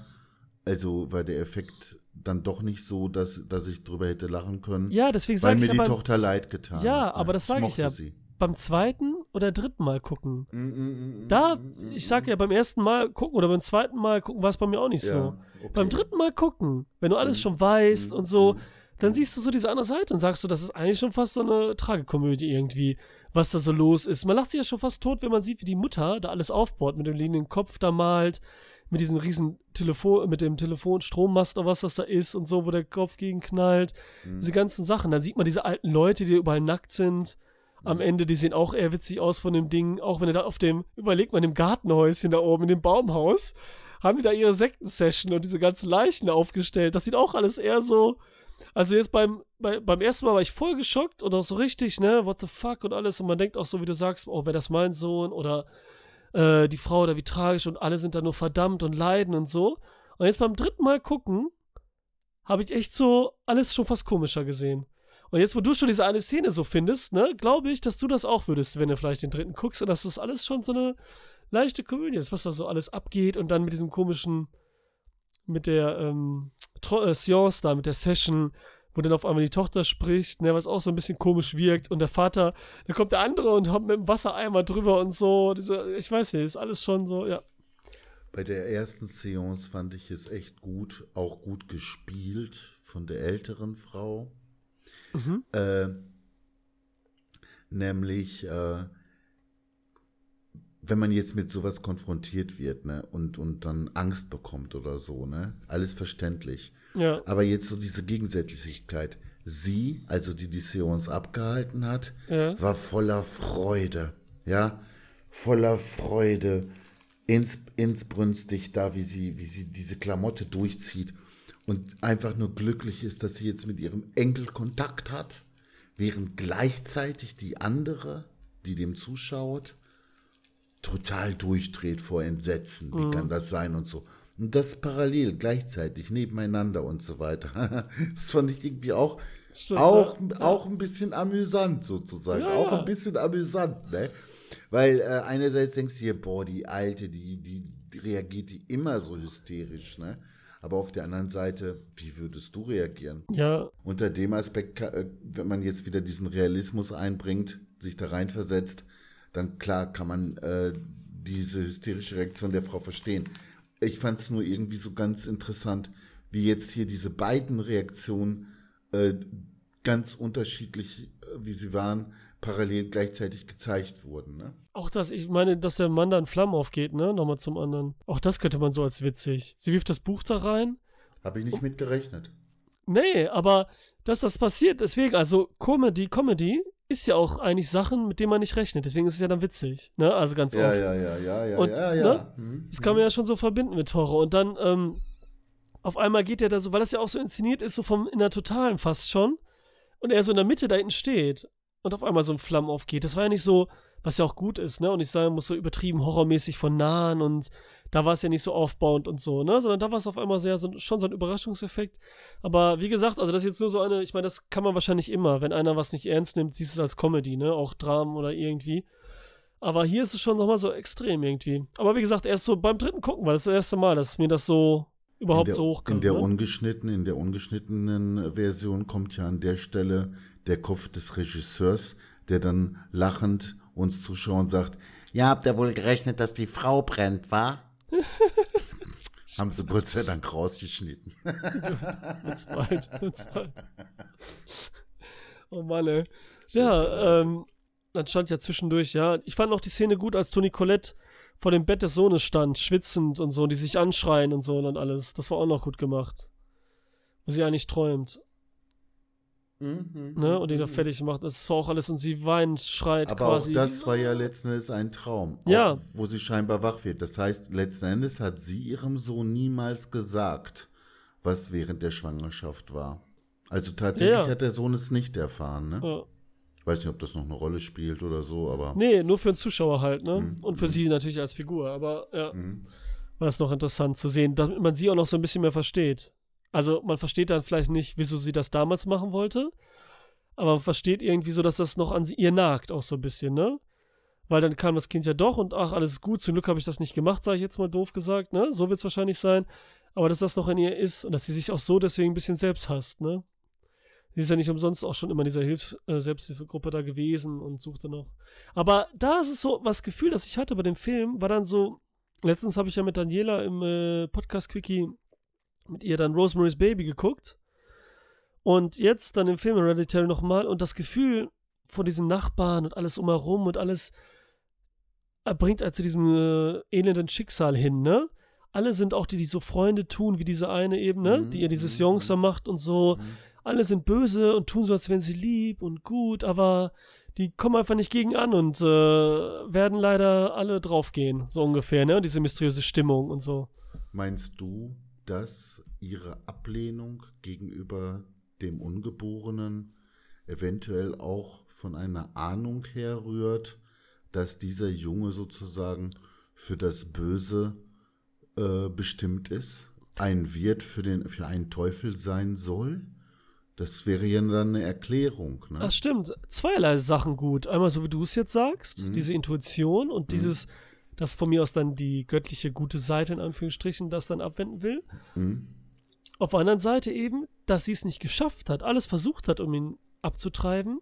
also war der Effekt dann doch nicht so, dass, dass ich drüber hätte lachen können. Ja, deswegen sage ich Weil mir die Tochter leid getan Ja, hat. aber das sage ich, ich ja. Sie. Beim zweiten oder dritten Mal gucken. Mm, mm, mm, da, ich sage ja, beim ersten Mal gucken oder beim zweiten Mal gucken war es bei mir auch nicht ja, so. Okay. Beim dritten Mal gucken, wenn du alles schon weißt und so, dann siehst du so diese andere Seite und sagst du, das ist eigentlich schon fast so eine Tragekomödie irgendwie, was da so los ist. Man lacht sich ja schon fast tot, wenn man sieht, wie die Mutter da alles aufbaut, mit dem liegenden Kopf da malt, mit diesem riesen Telefon, mit dem Telefonstrommast oder was das da ist und so, wo der Kopf gegen knallt. Mhm. Diese ganzen Sachen. Dann sieht man diese alten Leute, die überall nackt sind. Am mhm. Ende, die sehen auch eher witzig aus von dem Ding. Auch wenn er da auf dem, überlegt man, dem Gartenhäuschen da oben, in dem Baumhaus, haben die da ihre Sektensession und diese ganzen Leichen aufgestellt. Das sieht auch alles eher so, also jetzt beim, bei, beim ersten Mal war ich voll geschockt und auch so richtig, ne, what the fuck und alles. Und man denkt auch so, wie du sagst, oh, wäre das mein Sohn oder äh, die Frau oder wie tragisch und alle sind da nur verdammt und leiden und so. Und jetzt beim dritten Mal gucken, habe ich echt so alles schon fast komischer gesehen. Und jetzt, wo du schon diese eine Szene so findest, ne, glaube ich, dass du das auch würdest, wenn du vielleicht den dritten guckst und dass das alles schon so eine leichte Komödie ist, was da so alles abgeht und dann mit diesem komischen, mit der, ähm, äh, Seance da, mit der Session, wo dann auf einmal die Tochter spricht, ne, was auch so ein bisschen komisch wirkt und der Vater, da kommt der andere und kommt mit dem Wassereimer drüber und so, diese, ich weiß nicht, ist alles schon so, ja. Bei der ersten Seance fand ich es echt gut, auch gut gespielt von der älteren Frau. Mhm. Äh, nämlich, äh, wenn man jetzt mit sowas konfrontiert wird, ne, und, und dann Angst bekommt oder so, ne, alles verständlich. Ja. Aber jetzt so diese Gegensätzlichkeit. Sie, also die die Seance abgehalten hat, ja. war voller Freude, ja, voller Freude, ins, insbrünstig da, wie sie, wie sie diese Klamotte durchzieht und einfach nur glücklich ist, dass sie jetzt mit ihrem Enkel Kontakt hat, während gleichzeitig die andere, die dem zuschaut, total durchdreht vor Entsetzen. Wie mhm. kann das sein und so. Und das parallel, gleichzeitig, nebeneinander und so weiter. das fand ich irgendwie auch, Stimmt, auch, ja. auch ein bisschen amüsant sozusagen. Ja, auch ein bisschen amüsant, ne? Weil äh, einerseits denkst du dir, boah, die Alte, die, die, die reagiert die immer so hysterisch, ne? Aber auf der anderen Seite, wie würdest du reagieren? Ja. Unter dem Aspekt, äh, wenn man jetzt wieder diesen Realismus einbringt, sich da reinversetzt, dann klar kann man äh, diese hysterische Reaktion der Frau verstehen. Ich fand es nur irgendwie so ganz interessant, wie jetzt hier diese beiden Reaktionen äh, ganz unterschiedlich, äh, wie sie waren, parallel gleichzeitig gezeigt wurden. Ne? Auch das, ich meine, dass der Mann da in Flammen aufgeht, ne? Nochmal zum anderen. Auch das könnte man so als witzig. Sie wirft das Buch da rein. Habe ich nicht oh. mit gerechnet. Nee, aber dass das passiert, deswegen, also Comedy, Comedy ist ja auch eigentlich Sachen, mit denen man nicht rechnet. Deswegen ist es ja dann witzig. Ne? Also ganz ja, oft. Ja, ja, ja, ja, und, ja, ja. Ne? Mhm. Das kann man ja schon so verbinden mit Horror. Und dann, ähm, auf einmal geht er da so, weil das ja auch so inszeniert ist, so vom in der Totalen fast schon. Und er so in der Mitte da hinten steht und auf einmal so ein Flammen aufgeht. Das war ja nicht so, was ja auch gut ist, ne? Und ich sagen muss, so übertrieben horrormäßig von nahen und da war es ja nicht so aufbauend und so, ne? Sondern da war es auf einmal sehr so, schon so ein Überraschungseffekt. Aber wie gesagt, also das ist jetzt nur so eine, ich meine, das kann man wahrscheinlich immer, wenn einer was nicht ernst nimmt, siehst du es als Comedy, ne? Auch Dramen oder irgendwie. Aber hier ist es schon nochmal so extrem irgendwie. Aber wie gesagt, erst so beim dritten gucken, weil das das erste Mal, dass mir das so überhaupt der, so hochkommt. In der ne? ungeschnittenen, in der ungeschnittenen Version kommt ja an der Stelle der Kopf des Regisseurs, der dann lachend uns Zuschauern sagt, ja, habt ihr wohl gerechnet, dass die Frau brennt, wa? Haben sie Gott sei Dank rausgeschnitten. wird's bald, wird's bald. Oh Mann, ey. Ja, ähm, dann stand ja zwischendurch, ja. Ich fand auch die Szene gut, als Toni Colette vor dem Bett des Sohnes stand, schwitzend und so, die sich anschreien und so und alles. Das war auch noch gut gemacht. Wo sie eigentlich träumt. Mhm, ne? Und die da mhm. fertig macht. Das war auch alles und sie weint, schreit Aber quasi. Aber auch das war ja letzten Endes ein Traum. Ja. Auch, wo sie scheinbar wach wird. Das heißt, letzten Endes hat sie ihrem Sohn niemals gesagt, was während der Schwangerschaft war. Also tatsächlich Ja, hat der Sohn es nicht erfahren, ne? Ja. Ich weiß nicht, ob das noch eine Rolle spielt oder so, aber. Nee, nur für den Zuschauer halt, ne? Mhm. Und für sie natürlich als Figur. Aber ja, Mhm. war es noch interessant zu sehen, damit man sie auch noch so ein bisschen mehr versteht. Also man versteht dann vielleicht nicht, wieso sie das damals machen wollte, aber man versteht irgendwie so, dass das noch an ihr nagt auch so ein bisschen, ne? Weil dann kam das Kind ja doch und ach, alles ist gut, zum Glück habe ich das nicht gemacht, sage ich jetzt mal doof gesagt, ne? So wird es wahrscheinlich sein. Aber dass das noch in ihr ist und dass sie sich auch so deswegen ein bisschen selbst hasst, ne? Sie ist ja nicht umsonst auch schon immer in dieser Hilf äh, Selbsthilfegruppe da gewesen und suchte noch. Aber da ist es so, was Gefühl, das ich hatte bei dem Film, war dann so, letztens habe ich ja mit Daniela im äh, Podcast-Quickie mit ihr dann Rosemary's Baby geguckt. Und jetzt dann im Film Hereditary nochmal und das Gefühl von diesen Nachbarn und alles umherum und alles bringt halt zu diesem äh, elenden Schicksal hin, ne? Alle sind auch die, die so Freunde tun, wie diese eine eben, ne? Mhm, Die ihr dieses mhm, Jungs da macht und so. Mhm. Alle sind böse und tun so, als wären sie lieb und gut, aber die kommen einfach nicht gegen an und äh, werden leider alle draufgehen, so ungefähr, ne? Diese mysteriöse Stimmung und so. Meinst du, dass ihre Ablehnung gegenüber dem Ungeborenen eventuell auch von einer Ahnung herrührt, dass dieser Junge sozusagen für das Böse äh, bestimmt ist, ein Wirt für, den, für einen Teufel sein soll? Das wäre ja dann eine Erklärung. Ne? Das stimmt. Zweierlei Sachen gut. Einmal so, wie du es jetzt sagst, Mhm. diese Intuition und dieses, dass von mir aus dann die göttliche gute Seite in Anführungsstrichen das dann abwenden will. Mhm. Auf der anderen Seite eben, dass sie es nicht geschafft hat, alles versucht hat, um ihn abzutreiben,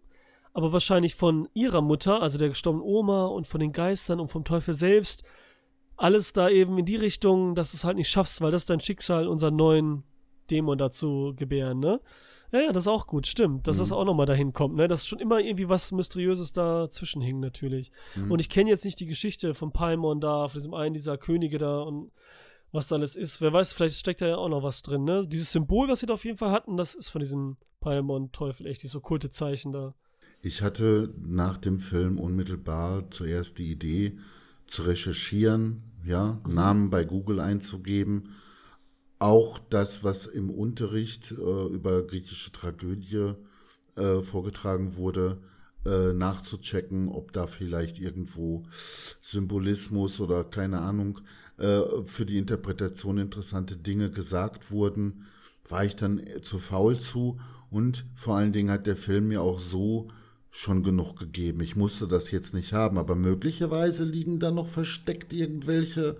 aber wahrscheinlich von ihrer Mutter, also der gestorbenen Oma und von den Geistern und vom Teufel selbst, alles da eben in die Richtung, dass du es halt nicht schaffst, weil das ist dein Schicksal, unseren neuen Dämon dazu gebären, ne? Ja, ja, das ist auch gut, stimmt, dass das auch nochmal dahin kommt, ne? Dass schon immer irgendwie was Mysteriöses dazwischen hing, natürlich. Und ich kenne jetzt nicht die Geschichte von Paimon da, von diesem einen dieser Könige da und was da alles ist. Wer weiß, vielleicht steckt da ja auch noch was drin, ne? Dieses Symbol, was sie da auf jeden Fall hatten, das ist von diesem Paimon-Teufel, echt dieses okkulte Zeichen da. Ich hatte nach dem Film unmittelbar zuerst die Idee zu recherchieren, ja, Namen bei Google einzugeben, auch das, was im Unterricht äh, über griechische Tragödie äh, vorgetragen wurde, äh, nachzuchecken, ob da vielleicht irgendwo Symbolismus oder keine Ahnung äh, für die Interpretation interessante Dinge gesagt wurden, war ich dann zu faul zu. Und vor allen Dingen hat der Film mir auch so schon genug gegeben. Ich musste das jetzt nicht haben, aber möglicherweise liegen da noch versteckt irgendwelche,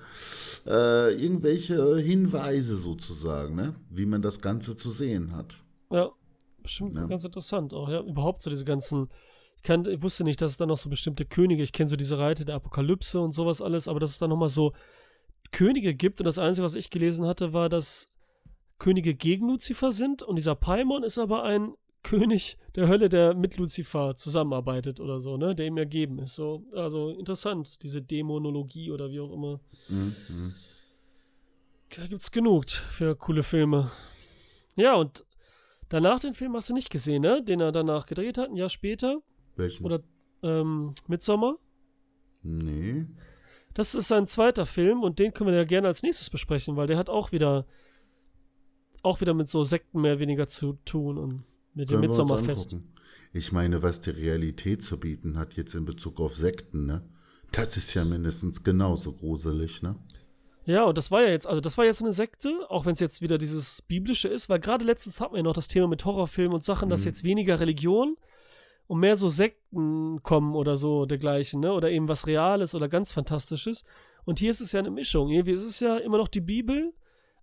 äh, irgendwelche Hinweise sozusagen, ne? wie man das Ganze zu sehen hat. Ja, bestimmt Ja. ganz interessant auch, ja. Überhaupt so diese ganzen. Ich, kann, ich wusste nicht, dass es da noch so bestimmte Könige, ich kenne so diese Reite der Apokalypse und sowas alles, aber dass es da nochmal so Könige gibt und das Einzige, was ich gelesen hatte, war, dass Könige gegen Luzifer sind und dieser Paimon ist aber ein König der Hölle, der mit Luzifer zusammenarbeitet oder so, ne, der ihm ergeben ist. So, also interessant, diese Dämonologie oder wie auch immer. Mhm. mhm. Da gibt's genug für coole Filme. Ja, und danach den Film hast du nicht gesehen, ne? Den er danach gedreht hat, ein Jahr später. Welchen? Oder ähm, Midsommar. Nee. Das ist sein zweiter Film und den können wir ja gerne als nächstes besprechen, weil der hat auch wieder auch wieder mit so Sekten mehr oder weniger zu tun und mit dem angucken. Ich meine, was die Realität zu bieten hat, jetzt in Bezug auf Sekten, ne? Das ist ja mindestens genauso gruselig, ne? Ja, und das war ja jetzt, also das war jetzt eine Sekte, auch wenn es jetzt wieder dieses Biblische ist, weil gerade letztens hatten wir ja noch das Thema mit Horrorfilmen und Sachen, dass Mhm. jetzt weniger Religion und mehr so Sekten kommen oder so dergleichen, ne? Oder eben was Reales oder ganz Fantastisches. Und hier ist es ja eine Mischung. Irgendwie ist es ja immer noch die Bibel,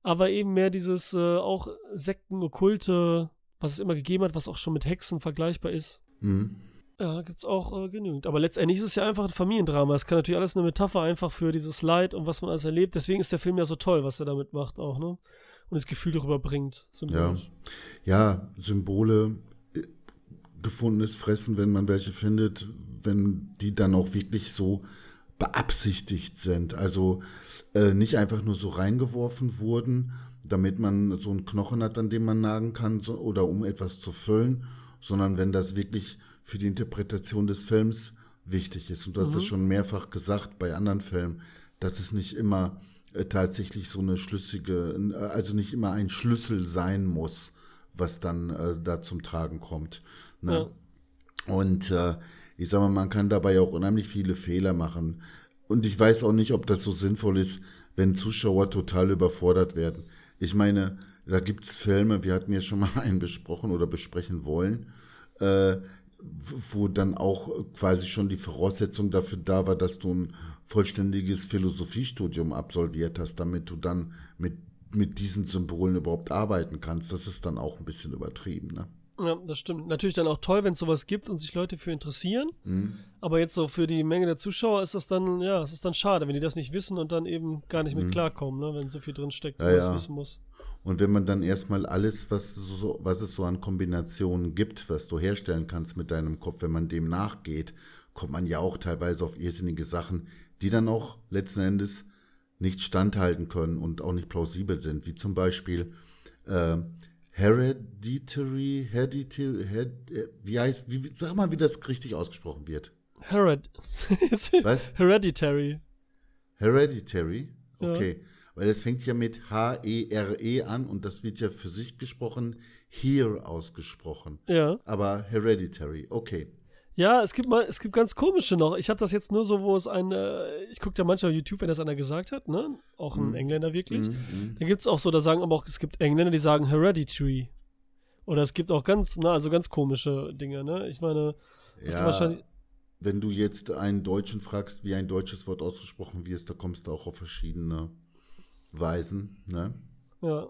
aber eben mehr dieses äh, auch Sekten, Okkulte, was es immer gegeben hat, was auch schon mit Hexen vergleichbar ist. Mhm. Ja, gibt's auch äh, genügend. Aber letztendlich ist es ja einfach ein Familiendrama. Es kann natürlich alles eine Metapher einfach für dieses Leid und was man alles erlebt. Deswegen ist der Film ja so toll, was er damit macht auch, ne? Und das Gefühl darüber bringt. Ja. symbolisch. ja, Symbole, äh, gefundenes Fressen, wenn man welche findet, wenn die dann auch wirklich so beabsichtigt sind. Also äh, nicht einfach nur so reingeworfen wurden, damit man so einen Knochen hat, an dem man nagen kann so, oder um etwas zu füllen, sondern wenn das wirklich für die Interpretation des Films wichtig ist. Und du hast es schon mehrfach gesagt bei anderen Filmen, dass es nicht immer äh, tatsächlich so eine schlüssige, äh, also nicht immer ein Schlüssel sein muss, was dann äh, da zum Tragen kommt. Ne? Ja. Und äh, ich sage mal, man kann dabei auch unheimlich viele Fehler machen. Und ich weiß auch nicht, ob das so sinnvoll ist, wenn Zuschauer total überfordert werden. Ich meine, da gibt es Filme, wir hatten ja schon mal einen besprochen oder besprechen wollen, äh, wo dann auch quasi schon die Voraussetzung dafür da war, dass du ein vollständiges Philosophiestudium absolviert hast, damit du dann mit, mit diesen Symbolen überhaupt arbeiten kannst. Das ist dann auch ein bisschen übertrieben, ne? Ja, das stimmt. Natürlich dann auch toll, wenn es sowas gibt und sich Leute für interessieren. Mhm. Aber jetzt so für die Menge der Zuschauer ist das dann, ja, es ist dann schade, wenn die das nicht wissen und dann eben gar nicht mit mhm. klarkommen, ne? wenn so viel drinsteckt, ja, man ja. wissen muss. Und wenn man dann erstmal alles, was, so, was es so an Kombinationen gibt, was du herstellen kannst mit deinem Kopf, wenn man dem nachgeht, kommt man ja auch teilweise auf irrsinnige Sachen, die dann auch letzten Endes nicht standhalten können und auch nicht plausibel sind, wie zum Beispiel äh, Hereditary, Hereditary, Hered, äh, wie heißt, wie, sag mal, wie das richtig ausgesprochen wird. Hered. Was? Hereditary. Hereditary? Okay. Ja. Weil es fängt ja mit H-E-R-E -E an und das wird ja für sich gesprochen, here ausgesprochen. Ja. Aber Hereditary, okay. Ja, es gibt mal, es gibt ganz komische noch. Ich habe das jetzt nur so, wo es ein, äh, ich gucke ja manchmal auf YouTube, wenn das einer gesagt hat, ne? Auch ein mm. Engländer wirklich. Mm, mm. Da gibt es auch so, da sagen aber auch, es gibt Engländer, die sagen Hereditary. Oder es gibt auch ganz, na, also ganz komische Dinge, ne? Ich meine, ja, wahrscheinlich. Wenn du jetzt einen Deutschen fragst, wie ein deutsches Wort ausgesprochen wird, da kommst du auch auf verschiedene Weisen, ne? Ja.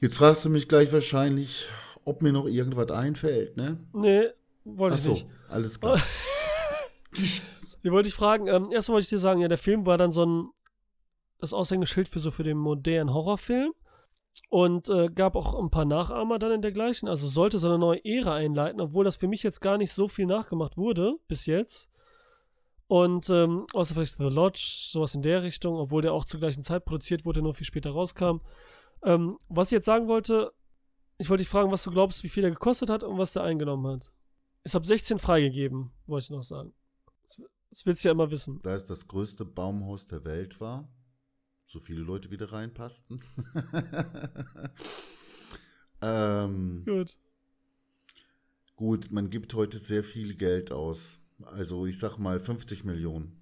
Jetzt fragst du mich gleich wahrscheinlich, ob mir noch irgendwas einfällt, ne? Nee, wollte ich nicht. alles klar. Hier wollte ich fragen, ähm, erst wollte ich dir sagen, ja, der Film war dann so ein, das Aushängeschild für so für den modernen Horrorfilm und äh, gab auch ein paar Nachahmer dann in der gleichen, also sollte so eine neue Ära einleiten, obwohl das für mich jetzt gar nicht so viel nachgemacht wurde bis jetzt. Und ähm, außer vielleicht The Lodge, sowas in der Richtung, obwohl der auch zur gleichen Zeit produziert wurde, nur viel später rauskam. Ähm, was ich jetzt sagen wollte, ich wollte dich fragen, was du glaubst, wie viel er gekostet hat und was der eingenommen hat. Ist ab 16 freigegeben, wollte ich noch sagen. Das, das willst du ja immer wissen. Da es das größte Baumhaus der Welt war, so viele Leute wieder reinpassten. ähm, gut. Gut, man gibt heute sehr viel Geld aus. Also ich sag mal 50 Millionen.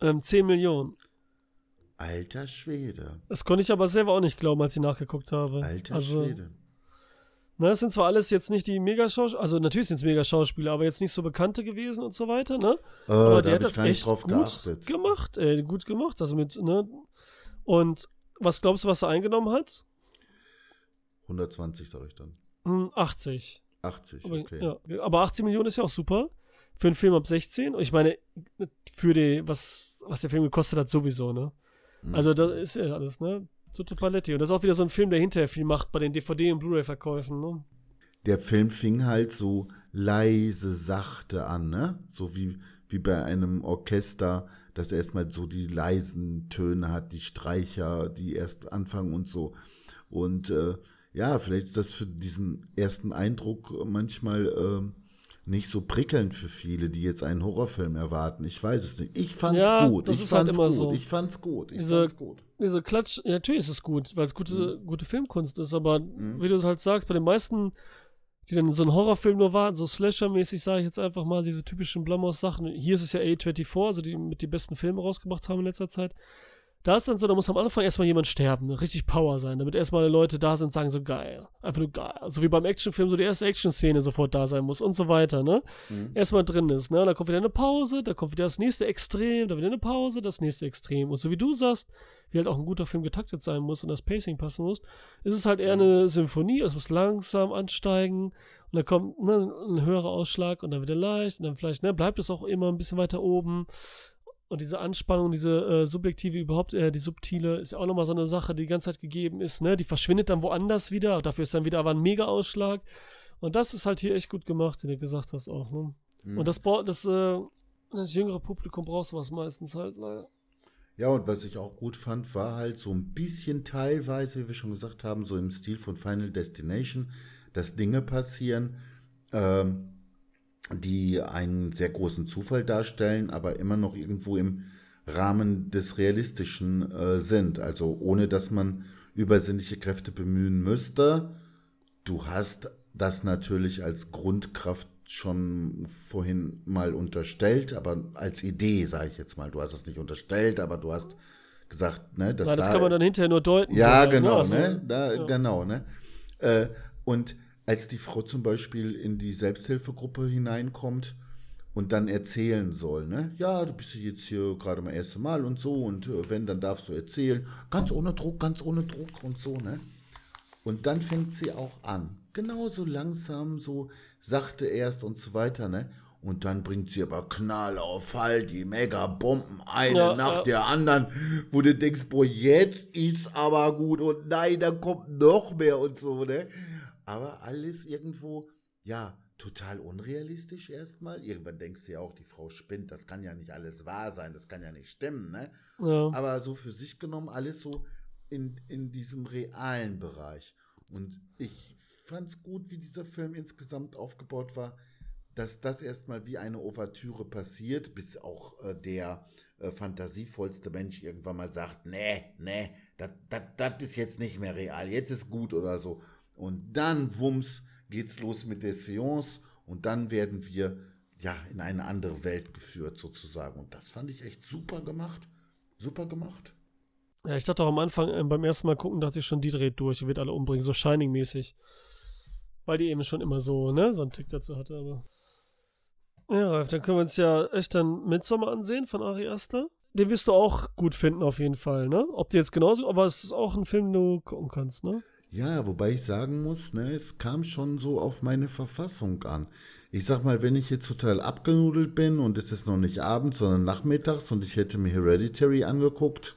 Ähm, 10 Millionen. Alter Schwede. Das konnte ich aber selber auch nicht glauben, als ich nachgeguckt habe. Alter also, Schwede. Ne, es sind zwar alles jetzt nicht die Mega-Schauspieler, also natürlich sind es Mega-Schauspieler, aber jetzt nicht so bekannte gewesen und so weiter, ne? Oh, aber der hat das echt gut geachtet. gemacht, ey, gut gemacht, also mit, ne? Und was glaubst du, was er eingenommen hat? 120, sag ich dann. 80. 80, okay. Aber, ja, aber 80 Millionen ist ja auch super für einen Film ab 16. Und ich meine, für die, was, was der Film gekostet hat, sowieso, ne? Mhm. Also, das ist ja alles, ne? Tutte Paletti. Und das ist auch wieder so ein Film, der hinterher viel macht bei den DVD- und Blu-ray-Verkäufen. Ne? Der Film fing halt so leise, sachte an, ne? So wie, wie bei einem Orchester, das erstmal so die leisen Töne hat, die Streicher, die erst anfangen und so. Und äh, ja, vielleicht ist das für diesen ersten Eindruck manchmal äh, nicht so prickelnd für viele, die jetzt einen Horrorfilm erwarten. Ich weiß es nicht. Ich fand's ja, gut. Das ich ist halt fand's halt immer gut. so. Ich fand's gut. Ich diese, fand's gut. Diese Klatsch, ja, natürlich ist es gut, weil es gute, mhm. gute Filmkunst ist, aber mhm. wie du es halt sagst, bei den meisten, die dann so einen Horrorfilm nur warten, so Slasher-mäßig, sage ich jetzt einfach mal, diese typischen Blumhouse-Sachen. Hier ist es ja A24, also die mit die besten Filme rausgebracht haben in letzter Zeit. Da ist dann so, da muss am Anfang erstmal jemand sterben, ne? richtig Power sein, damit erstmal Leute da sind und sagen so geil. Einfach nur geil. So wie beim Actionfilm so die erste Action-Szene sofort da sein muss und so weiter, ne? Mhm. Erstmal drin ist, ne? Dann kommt wieder eine Pause, dann kommt wieder das nächste Extrem, dann wieder eine Pause, das nächste Extrem. Und so wie du sagst, wie halt auch ein guter Film getaktet sein muss und das Pacing passen muss, ist es halt eher eine Symphonie, es muss langsam ansteigen und dann kommt ne, ein höherer Ausschlag und dann wieder leicht und dann vielleicht, ne, bleibt es auch immer ein bisschen weiter oben und diese Anspannung, diese äh, subjektive überhaupt, äh, die subtile, ist ja auch nochmal so eine Sache, die die ganze Zeit gegeben ist, ne? Die verschwindet dann woanders wieder. Dafür ist dann wieder aber ein Mega-Ausschlag. Und das ist halt hier echt gut gemacht, wie du gesagt hast auch, ne? Mhm. Und das, das, äh, das jüngere Publikum braucht sowas meistens halt leider. Ja, und was ich auch gut fand, war halt so ein bisschen teilweise, wie wir schon gesagt haben, so im Stil von Final Destination, dass Dinge passieren, ähm, die einen sehr großen Zufall darstellen, aber immer noch irgendwo im Rahmen des Realistischen äh, sind. Also ohne dass man übersinnliche Kräfte bemühen müsste, du hast das natürlich als Grundkraft schon vorhin mal unterstellt, aber als Idee, sage ich jetzt mal. Du hast es nicht unterstellt, aber du hast gesagt, ne, dass ja, das da, kann man dann hinterher nur deuten. Ja, so, genau, ne? Also, ne? Da, ja. Genau, ne? Äh, und als die Frau zum Beispiel in die Selbsthilfegruppe hineinkommt und dann erzählen soll, ne? Ja, du bist jetzt hier gerade mal erste Mal und so und äh, wenn, dann darfst du erzählen. Ganz ohne Druck, ganz ohne Druck und so, ne? Und dann fängt sie auch an. Genauso langsam, so sachte erst und so weiter, ne? Und dann bringt sie aber Knall auf Fall, die Mega-Bomben, eine ja, nach ja. der anderen, wo du denkst, boah, jetzt ist aber gut und nein, da kommt noch mehr und so, ne? Aber alles irgendwo, ja, total unrealistisch erstmal. Irgendwann denkst du ja auch, die Frau spinnt, das kann ja nicht alles wahr sein, das kann ja nicht stimmen, ne? Ja. Aber so für sich genommen alles so in, in diesem realen Bereich. Und ich fand es gut, wie dieser Film insgesamt aufgebaut war dass das erstmal wie eine Ouvertüre passiert, bis auch äh, der äh, fantasievollste Mensch irgendwann mal sagt, nee, nee, das ist jetzt nicht mehr real, jetzt ist gut oder so. Und dann, wumms, geht's los mit der Seance und dann werden wir ja in eine andere Welt geführt sozusagen. Und das fand ich echt super gemacht. Super gemacht. Ja, ich dachte auch am Anfang, äh, beim ersten Mal gucken, dachte ich schon, die dreht durch, die wird alle umbringen, so Shining-mäßig. Weil die eben schon immer so, ne, so einen Tick dazu hatte, aber. Ja, Ralf, dann können wir uns ja echt dann Midsommar ansehen von Ari Aster. Den wirst du auch gut finden, auf jeden Fall, ne? Ob die jetzt genauso, aber es ist auch ein Film, den du gucken kannst, ne? Ja, wobei ich sagen muss, ne, es kam schon so auf meine Verfassung an. Ich sag mal, wenn ich jetzt total abgenudelt bin und es ist noch nicht abends, sondern nachmittags und ich hätte mir Hereditary angeguckt,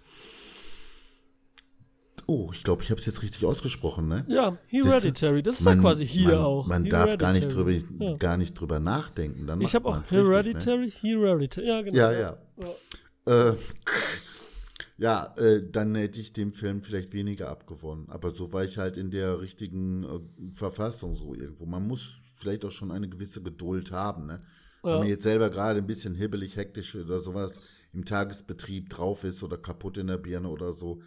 Oh, ich glaube, ich habe es jetzt richtig ausgesprochen, ne? Ja, Hereditary, das ist man, ja quasi hier man, auch. Man darf gar nicht drüber, ja. gar nicht drüber nachdenken. Dann ich habe auch Hereditary, richtig, ne? Hereditary, ja, genau. Ja, ja. Ja, äh, ja äh, dann hätte ich dem Film vielleicht weniger abgewonnen. Aber so war ich halt in der richtigen äh, Verfassung so irgendwo. Man muss vielleicht auch schon eine gewisse Geduld haben, ne? Wenn man jetzt selber gerade ein bisschen hibbelig, hektisch oder sowas im Tagesbetrieb drauf ist oder kaputt in der Birne oder so,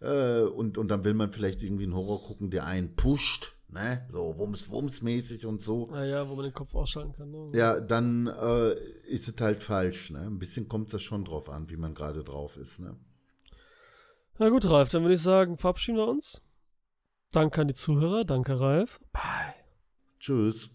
äh, und, und dann will man vielleicht irgendwie einen Horror gucken, der einen pusht, ne? So wumms, wumms mäßig und so. Ah ja, wo man den Kopf ausschalten kann. Ne? Ja, dann äh, ist es halt falsch, ne? Ein bisschen kommt es schon drauf an, wie man gerade drauf ist, ne? Na gut, Ralf, dann würde ich sagen, verabschieden wir uns. Danke an die Zuhörer, danke Ralf. Bye. Tschüss.